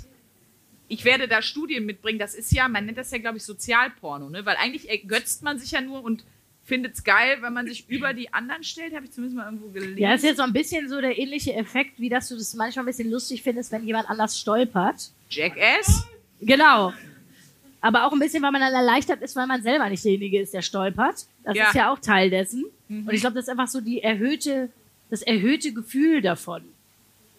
ich werde da Studien mitbringen. Das ist ja, man nennt das ja, glaube ich, Sozialporno, ne? Weil eigentlich ergötzt man sich ja nur und findet es geil, wenn man sich über die anderen stellt. Habe ich zumindest mal irgendwo gelesen. Ja, ist jetzt so ein bisschen so der ähnliche Effekt, wie dass du das manchmal ein bisschen lustig findest, wenn jemand anders stolpert. Jackass? Genau. Aber auch ein bisschen, weil man dann erleichtert ist, weil man selber nicht derjenige ist, der stolpert. Das Ja. ist ja auch Teil dessen. Und ich glaube, das ist einfach so die erhöhte, das erhöhte Gefühl davon.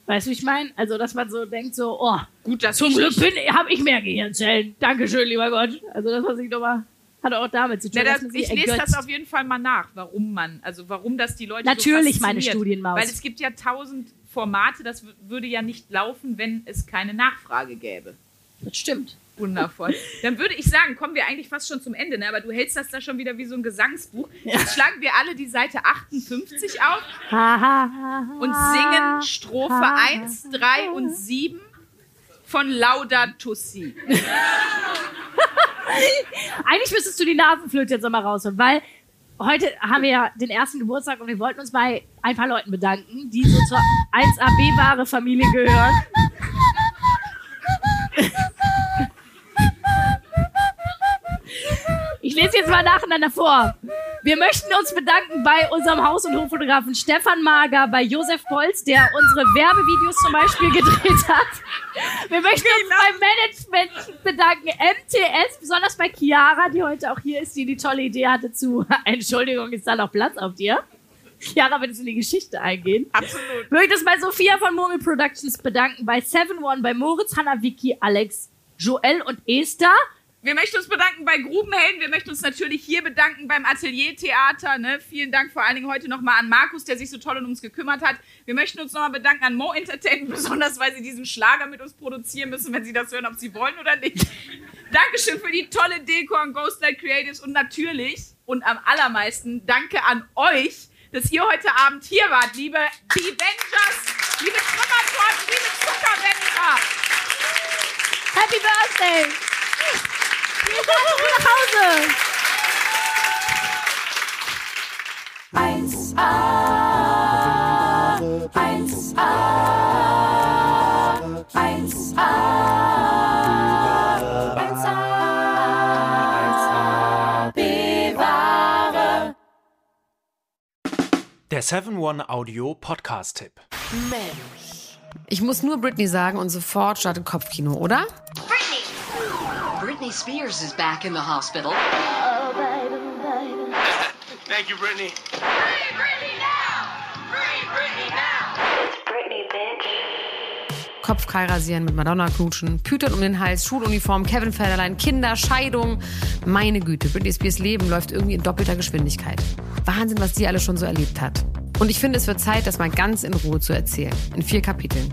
Weißt du, wie ich meine? Also, dass man so denkt, so, oh, Gut, dass zum ich Glück habe ich mehr Gehirnzellen. Dankeschön, lieber Gott. Also, das, was ich nochmal, hat auch damit zu tun, Na, das, ich lese ergötzt. das auf jeden Fall mal nach, warum man, also warum das die Leute Natürlich, so meine. Studienmaus. Weil es gibt ja tausend Formate, das würde ja nicht laufen, wenn es keine Nachfrage gäbe. Das stimmt. Wundervoll. Dann würde ich sagen, kommen wir eigentlich fast schon zum Ende, ne? aber du hältst das da schon wieder wie so ein Gesangsbuch. Jetzt schlagen wir alle die Seite 58 auf und singen Strophe ha, 1, 3 und 7 von Laudato Si. [laughs] Eigentlich müsstest du die Nasenflöte jetzt nochmal rausholen, weil heute haben wir ja den ersten Geburtstag und wir wollten uns bei ein paar Leuten bedanken, die so zur 1AB-wahre Familie gehören. Ich lese jetzt mal nacheinander vor. Wir möchten uns bedanken bei unserem Haus- und Hoffotografen Stefan Mager, bei Josef Bolz, der unsere Werbevideos zum Beispiel gedreht hat. Wir möchten uns beim Management bedanken, MTS, besonders bei Chiara, die heute auch hier ist, die die tolle Idee hatte zu, [laughs] Entschuldigung, ist da noch Platz auf dir? Jana, willst du in die Geschichte eingehen? Absolut. Möchte es bei Sophia von Murmel Productions bedanken, bei Seven One, bei Moritz, Hanna, Vicky, Alex, Joel und Esther. Wir möchten uns bedanken bei Grubenhelden. Wir möchten uns natürlich hier bedanken beim Ateliertheater. Ne? Vielen Dank vor allen Dingen heute nochmal an Markus, der sich so toll um uns gekümmert hat. Wir möchten uns nochmal bedanken an Mo Entertainment, [laughs] besonders weil sie diesen Schlager mit uns produzieren müssen, wenn sie das hören, ob sie wollen oder nicht. Dankeschön für die tolle Deko an Ghostlight Creatives und natürlich und am allermeisten danke an euch, dass ihr heute Abend hier wart, liebe Avengers, liebe Trümmertorten, liebe Zuckerwänder. Happy Birthday! Ihr seid gut nach Hause! 1a, 1a, 1a, 1a, 1a, bewahre. Der 7-One Audio Podcast-Tipp. Ich muss nur Britney sagen und sofort startet Kopfkino, oder? Britney Spears is back in the hospital. Thank you, Brittany. Kopfkeil rasieren, mit Madonna knutschen, Pütern um den Hals, Schuluniform, Kevin Federlein, Kinder, Scheidung. Meine Güte, Britney Spears Leben läuft irgendwie in doppelter Geschwindigkeit. Wahnsinn, was die alles schon so erlebt hat. Und ich finde, es wird Zeit, das mal ganz in Ruhe zu erzählen. In vier Kapiteln.